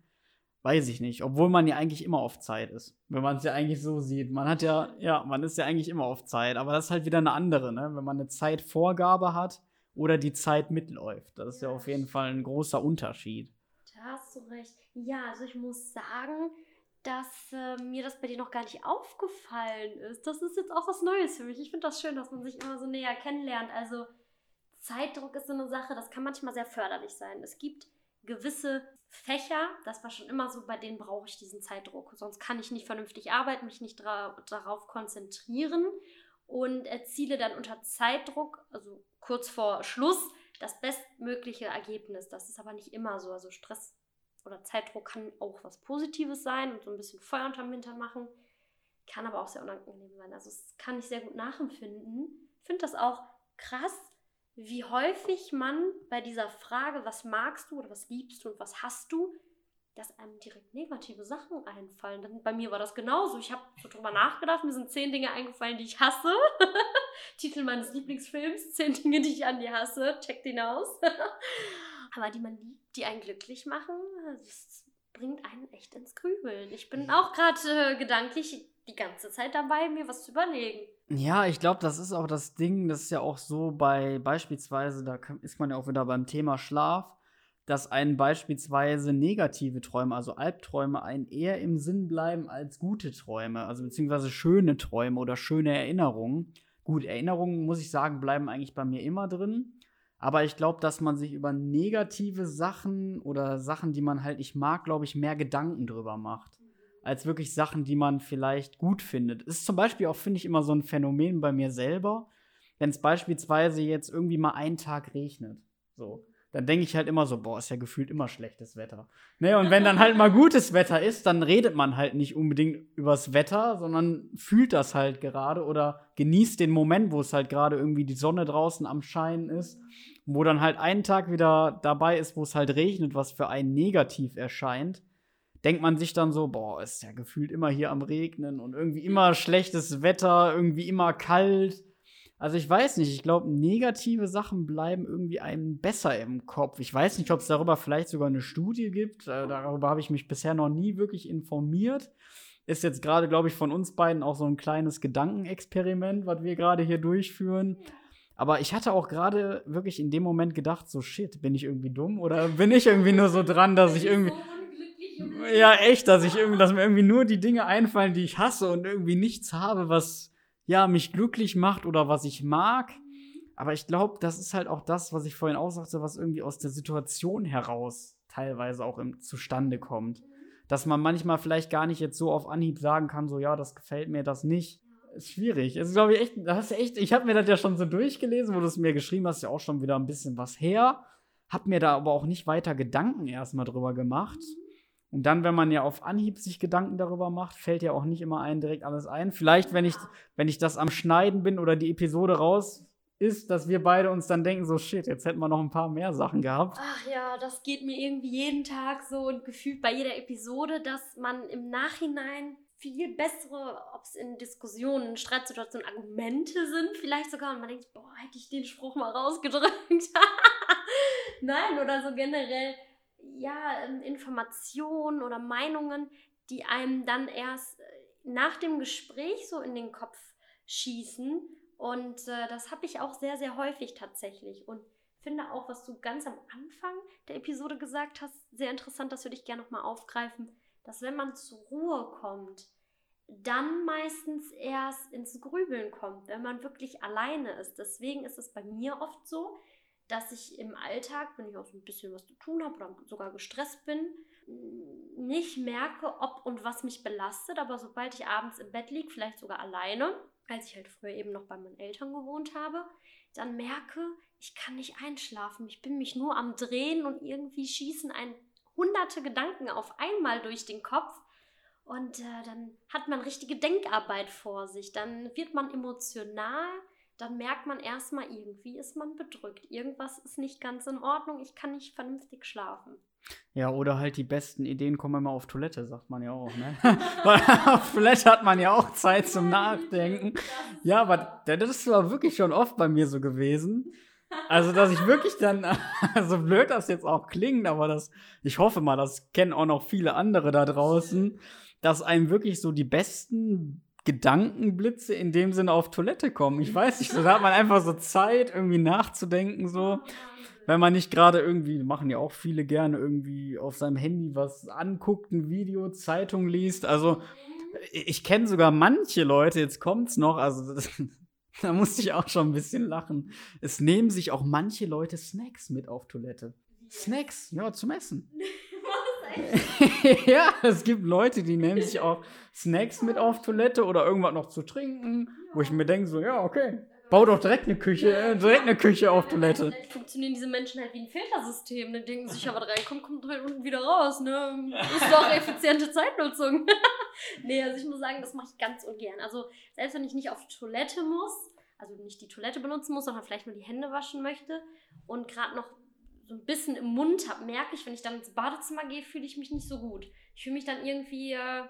Weiß ich nicht, obwohl man ja eigentlich immer auf Zeit ist, wenn man es ja eigentlich so sieht. Man hat ja, ja, man ist ja eigentlich immer auf Zeit, aber das ist halt wieder eine andere, ne? Wenn man eine Zeitvorgabe hat oder die Zeit mitläuft. Das ist ja, ja auf jeden Fall ein großer Unterschied. Da hast du recht. Ja, also ich muss sagen, dass äh, mir das bei dir noch gar nicht aufgefallen ist. Das ist jetzt auch was Neues für mich. Ich finde das schön, dass man sich immer so näher kennenlernt. Also Zeitdruck ist so eine Sache, das kann manchmal sehr förderlich sein. Es gibt gewisse Fächer, das war schon immer so, bei denen brauche ich diesen Zeitdruck. Sonst kann ich nicht vernünftig arbeiten, mich nicht darauf konzentrieren und erziele dann unter Zeitdruck, also kurz vor Schluss, das bestmögliche Ergebnis. Das ist aber nicht immer so. Also Stress oder Zeitdruck kann auch was Positives sein und so ein bisschen Feuer unterm Hintern machen. Kann aber auch sehr unangenehm sein. Also das kann ich sehr gut nachempfinden. Finde das auch krass, wie häufig man bei dieser Frage, was magst du oder was liebst du und was hast du, dass einem direkt negative Sachen einfallen. Dann, bei mir war das genauso. Ich habe so drüber nachgedacht, mir sind zehn Dinge eingefallen, die ich hasse. <laughs> Titel meines Lieblingsfilms, zehn Dinge, die ich an dir hasse. Check den aus. <laughs> Aber die man liebt, die einen glücklich machen, das bringt einen echt ins Grübeln. Ich bin auch gerade äh, gedanklich die ganze Zeit dabei, mir was zu überlegen. Ja, ich glaube, das ist auch das Ding, das ist ja auch so bei beispielsweise, da ist man ja auch wieder beim Thema Schlaf dass einen beispielsweise negative Träume, also Albträume, einen eher im Sinn bleiben als gute Träume, also beziehungsweise schöne Träume oder schöne Erinnerungen. Gut, Erinnerungen, muss ich sagen, bleiben eigentlich bei mir immer drin. Aber ich glaube, dass man sich über negative Sachen oder Sachen, die man halt nicht mag, glaube ich, mehr Gedanken drüber macht. als wirklich Sachen, die man vielleicht gut findet. Ist zum Beispiel auch, finde ich, immer so ein Phänomen bei mir selber, wenn es beispielsweise jetzt irgendwie mal einen Tag regnet. So dann denke ich halt immer so, boah, ist ja gefühlt immer schlechtes Wetter. Ne, und wenn dann halt mal gutes Wetter ist, dann redet man halt nicht unbedingt übers Wetter, sondern fühlt das halt gerade oder genießt den Moment, wo es halt gerade irgendwie die Sonne draußen am Scheinen ist, wo dann halt einen Tag wieder dabei ist, wo es halt regnet, was für einen negativ erscheint. Denkt man sich dann so, boah, ist ja gefühlt immer hier am Regnen und irgendwie immer schlechtes Wetter, irgendwie immer kalt also ich weiß nicht, ich glaube, negative Sachen bleiben irgendwie einem besser im Kopf. Ich weiß nicht, ob es darüber vielleicht sogar eine Studie gibt. Äh, darüber habe ich mich bisher noch nie wirklich informiert. Ist jetzt gerade, glaube ich, von uns beiden auch so ein kleines Gedankenexperiment, was wir gerade hier durchführen. Aber ich hatte auch gerade wirklich in dem Moment gedacht, so shit, bin ich irgendwie dumm oder bin ich irgendwie nur so dran, dass ich irgendwie ja echt, dass ich irgendwie, dass mir irgendwie nur die Dinge einfallen, die ich hasse und irgendwie nichts habe, was ja, mich glücklich macht oder was ich mag. Aber ich glaube, das ist halt auch das, was ich vorhin auch sagte, was irgendwie aus der Situation heraus teilweise auch im, zustande kommt. Dass man manchmal vielleicht gar nicht jetzt so auf Anhieb sagen kann, so, ja, das gefällt mir, das nicht. Ist schwierig. Es ist, glaube ich, echt, das ist echt, ich habe mir das ja schon so durchgelesen, wo du es mir geschrieben hast, ja auch schon wieder ein bisschen was her. Hab mir da aber auch nicht weiter Gedanken erstmal drüber gemacht. Und dann, wenn man ja auf Anhieb sich Gedanken darüber macht, fällt ja auch nicht immer einen direkt alles ein. Vielleicht, wenn ich, wenn ich das am Schneiden bin oder die Episode raus ist, dass wir beide uns dann denken, so shit, jetzt hätten wir noch ein paar mehr Sachen gehabt. Ach ja, das geht mir irgendwie jeden Tag so und gefühlt bei jeder Episode, dass man im Nachhinein viel bessere, ob es in Diskussionen, Streitsituationen Argumente sind, vielleicht sogar, und man denkt, boah, hätte ich den Spruch mal rausgedrückt. <laughs> Nein, oder so generell ja, ähm, Informationen oder Meinungen, die einem dann erst äh, nach dem Gespräch so in den Kopf schießen. Und äh, das habe ich auch sehr, sehr häufig tatsächlich. Und finde auch, was du ganz am Anfang der Episode gesagt hast, sehr interessant, das würde ich gerne nochmal aufgreifen, dass wenn man zur Ruhe kommt, dann meistens erst ins Grübeln kommt, wenn man wirklich alleine ist. Deswegen ist es bei mir oft so, dass ich im Alltag, wenn ich auch so ein bisschen was zu tun habe oder sogar gestresst bin, nicht merke, ob und was mich belastet. Aber sobald ich abends im Bett liege, vielleicht sogar alleine, als ich halt früher eben noch bei meinen Eltern gewohnt habe, dann merke, ich kann nicht einschlafen. Ich bin mich nur am Drehen und irgendwie schießen ein hunderte Gedanken auf einmal durch den Kopf. Und äh, dann hat man richtige Denkarbeit vor sich. Dann wird man emotional dann merkt man erstmal, irgendwie ist man bedrückt. Irgendwas ist nicht ganz in Ordnung, ich kann nicht vernünftig schlafen. Ja, oder halt die besten Ideen kommen immer auf Toilette, sagt man ja auch, ne? Weil <laughs> <laughs> auf Toilette hat man ja auch Zeit zum Nachdenken. Ja, aber das ist aber wirklich schon oft bei mir so gewesen. Also, dass ich wirklich dann, <laughs> so blöd das jetzt auch klingt, aber das, ich hoffe mal, das kennen auch noch viele andere da draußen, dass einem wirklich so die besten Gedankenblitze in dem Sinne auf Toilette kommen. Ich weiß nicht, so, da hat man einfach so Zeit, irgendwie nachzudenken, so. Wenn man nicht gerade irgendwie, machen ja auch viele gerne, irgendwie auf seinem Handy was anguckt, ein Video, Zeitung liest. Also, ich kenne sogar manche Leute, jetzt kommt's noch, also das, <laughs> da musste ich auch schon ein bisschen lachen. Es nehmen sich auch manche Leute Snacks mit auf Toilette. Snacks, ja, zum Essen. <laughs> ja, es gibt Leute, die nehmen sich auch Snacks mit auf Toilette oder irgendwas noch zu trinken, wo ich mir denke, so, ja, okay. Bau doch direkt eine Küche, äh, direkt eine Küche auf Toilette. Vielleicht funktionieren diese Menschen halt wie ein Filtersystem. Dann denken sich, ja, was reinkommt, kommt halt unten wieder raus. Ne? Ist doch effiziente Zeitnutzung. <laughs> nee, also ich muss sagen, das mache ich ganz ungern. Also selbst wenn ich nicht auf Toilette muss, also nicht die Toilette benutzen muss, sondern vielleicht nur die Hände waschen möchte und gerade noch so ein bisschen im Mund habe, merke ich, wenn ich dann ins Badezimmer gehe, fühle ich mich nicht so gut. Ich fühle mich dann irgendwie äh,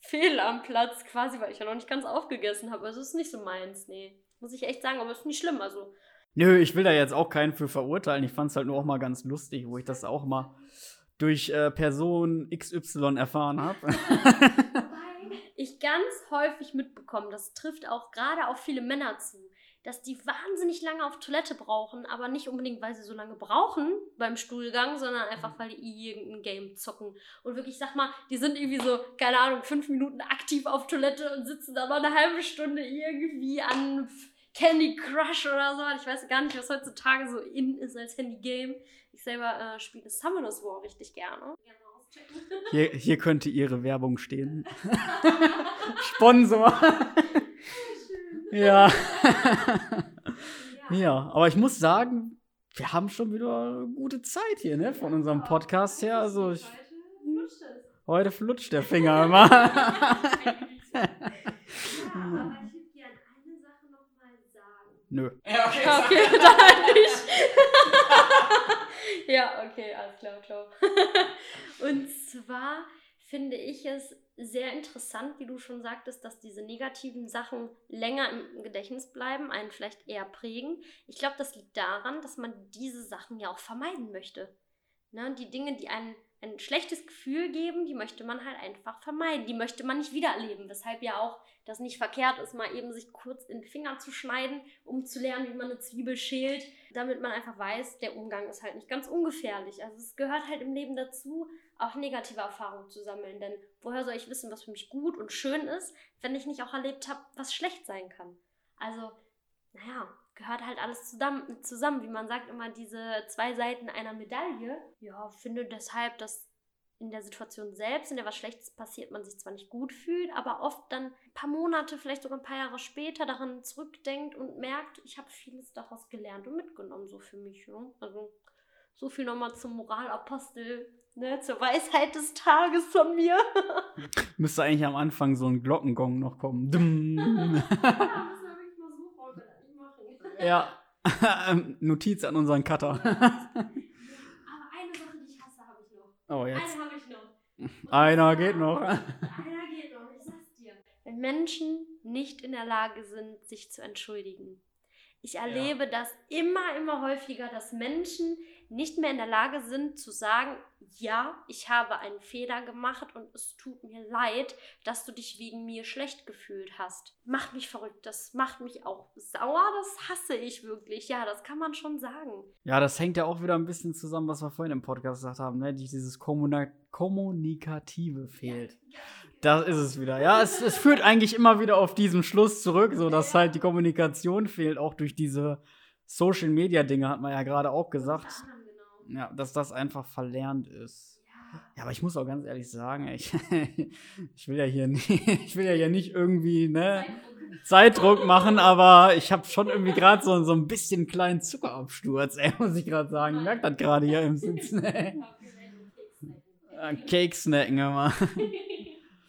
fehl am Platz quasi, weil ich ja noch nicht ganz aufgegessen habe. Also es ist nicht so meins, nee. Muss ich echt sagen, aber es ist nicht schlimm, also. Nö, ich will da jetzt auch keinen für verurteilen. Ich fand es halt nur auch mal ganz lustig, wo ich das auch mal durch äh, Person XY erfahren habe. <laughs> <laughs> ich ganz häufig mitbekomme, das trifft auch gerade auf viele Männer zu, dass die wahnsinnig lange auf Toilette brauchen, aber nicht unbedingt, weil sie so lange brauchen beim Stuhlgang, sondern einfach, weil die irgendein Game zocken. Und wirklich, sag mal, die sind irgendwie so, keine Ahnung, fünf Minuten aktiv auf Toilette und sitzen da noch eine halbe Stunde irgendwie an Candy Crush oder so. Ich weiß gar nicht, was heutzutage so in ist als Handy-Game. Ich selber äh, spiele Summoners War richtig gerne. Hier, hier könnte Ihre Werbung stehen. <laughs> Sponsor. <laughs> ja. ja, aber ich muss sagen, wir haben schon wieder eine gute Zeit hier, ne, von unserem Podcast her. Also ich, heute flutscht der Finger immer. ja, <laughs> aber ich würde gerne eine Sache nochmal sagen. Nö. Ja, okay. Okay, <laughs> dann nicht. <laughs> ja, okay, alles klar, ciao. Und zwar finde ich es sehr interessant, wie du schon sagtest, dass diese negativen Sachen länger im Gedächtnis bleiben, einen vielleicht eher prägen. Ich glaube, das liegt daran, dass man diese Sachen ja auch vermeiden möchte. Ne? Die Dinge, die einen ein schlechtes Gefühl geben, die möchte man halt einfach vermeiden. Die möchte man nicht wiedererleben. Weshalb ja auch das nicht verkehrt ist, mal eben sich kurz in den Finger zu schneiden, um zu lernen, wie man eine Zwiebel schält, damit man einfach weiß, der Umgang ist halt nicht ganz ungefährlich. Also es gehört halt im Leben dazu, auch negative Erfahrungen zu sammeln. Denn woher soll ich wissen, was für mich gut und schön ist, wenn ich nicht auch erlebt habe, was schlecht sein kann? Also, naja, gehört halt alles zusammen, zusammen. Wie man sagt immer, diese zwei Seiten einer Medaille. Ja, finde deshalb, dass in der Situation selbst, in der was Schlechtes passiert, man sich zwar nicht gut fühlt, aber oft dann ein paar Monate, vielleicht sogar ein paar Jahre später daran zurückdenkt und merkt, ich habe vieles daraus gelernt und mitgenommen, so für mich. Ne? Also so viel nochmal zum Moralapostel, ne? zur Weisheit des Tages von mir. <laughs> Müsste eigentlich am Anfang so ein Glockengong noch kommen. <laughs> Ja, <laughs> so ja. Notiz an unseren Cutter. Aber eine Sache, die ich hasse, habe ich noch. oh, Eine jetzt. habe ich noch. Einer geht noch. Einer geht noch, ich sag's dir. Wenn Menschen nicht in der Lage sind, sich zu entschuldigen. Ich erlebe das immer, immer häufiger, dass Menschen nicht mehr in der Lage sind zu sagen, ja, ich habe einen Fehler gemacht und es tut mir leid, dass du dich wegen mir schlecht gefühlt hast. Macht mich verrückt, das macht mich auch sauer, das hasse ich wirklich. Ja, das kann man schon sagen. Ja, das hängt ja auch wieder ein bisschen zusammen, was wir vorhin im Podcast gesagt haben, ne? Die- Dieses Kommuna Kommunikative fehlt. Das ist es wieder. Ja, es, es führt eigentlich immer wieder auf diesen Schluss zurück, so dass halt die Kommunikation fehlt, auch durch diese Social Media Dinge, hat man ja gerade auch gesagt. Genau. Ja, dass das einfach verlernt ist. Ja, aber ich muss auch ganz ehrlich sagen, ich, <laughs> ich will ja hier nicht, <laughs> ich will ja hier nicht irgendwie, ne, Zeitdruck machen, aber ich habe schon irgendwie gerade so, so ein bisschen kleinen Zuckerabsturz, ey, muss ich gerade sagen. Ich merke das gerade hier im Sitzen, <laughs> ey. Äh, Cake snacken immer.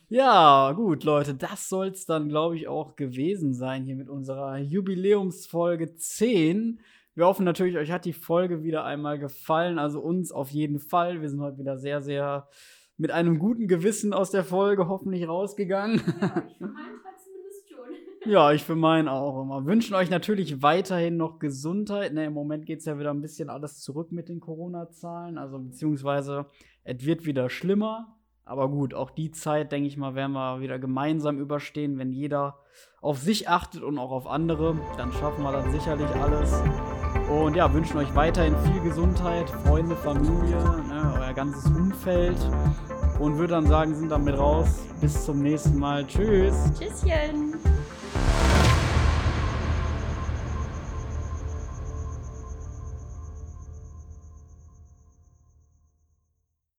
Ja, gut, Leute, das soll's dann, glaube ich, auch gewesen sein hier mit unserer Jubiläumsfolge 10. Wir hoffen natürlich, euch hat die Folge wieder einmal gefallen, also uns auf jeden Fall. Wir sind heute wieder sehr, sehr mit einem guten Gewissen aus der Folge hoffentlich rausgegangen. Ja, ich <laughs> für meinen Fall zumindest schon. Ja, ich für meinen auch immer. Wünschen euch natürlich weiterhin noch Gesundheit. Ne, Im Moment geht es ja wieder ein bisschen alles zurück mit den Corona-Zahlen. Also beziehungsweise es wird wieder schlimmer. Aber gut, auch die Zeit, denke ich mal, werden wir wieder gemeinsam überstehen, wenn jeder auf sich achtet und auch auf andere. Dann schaffen wir das sicherlich alles. Und ja, wünschen euch weiterhin viel Gesundheit, Freunde, Familie, ne, euer ganzes Umfeld. Und würde dann sagen, sind damit raus. Bis zum nächsten Mal. Tschüss. Tschüsschen.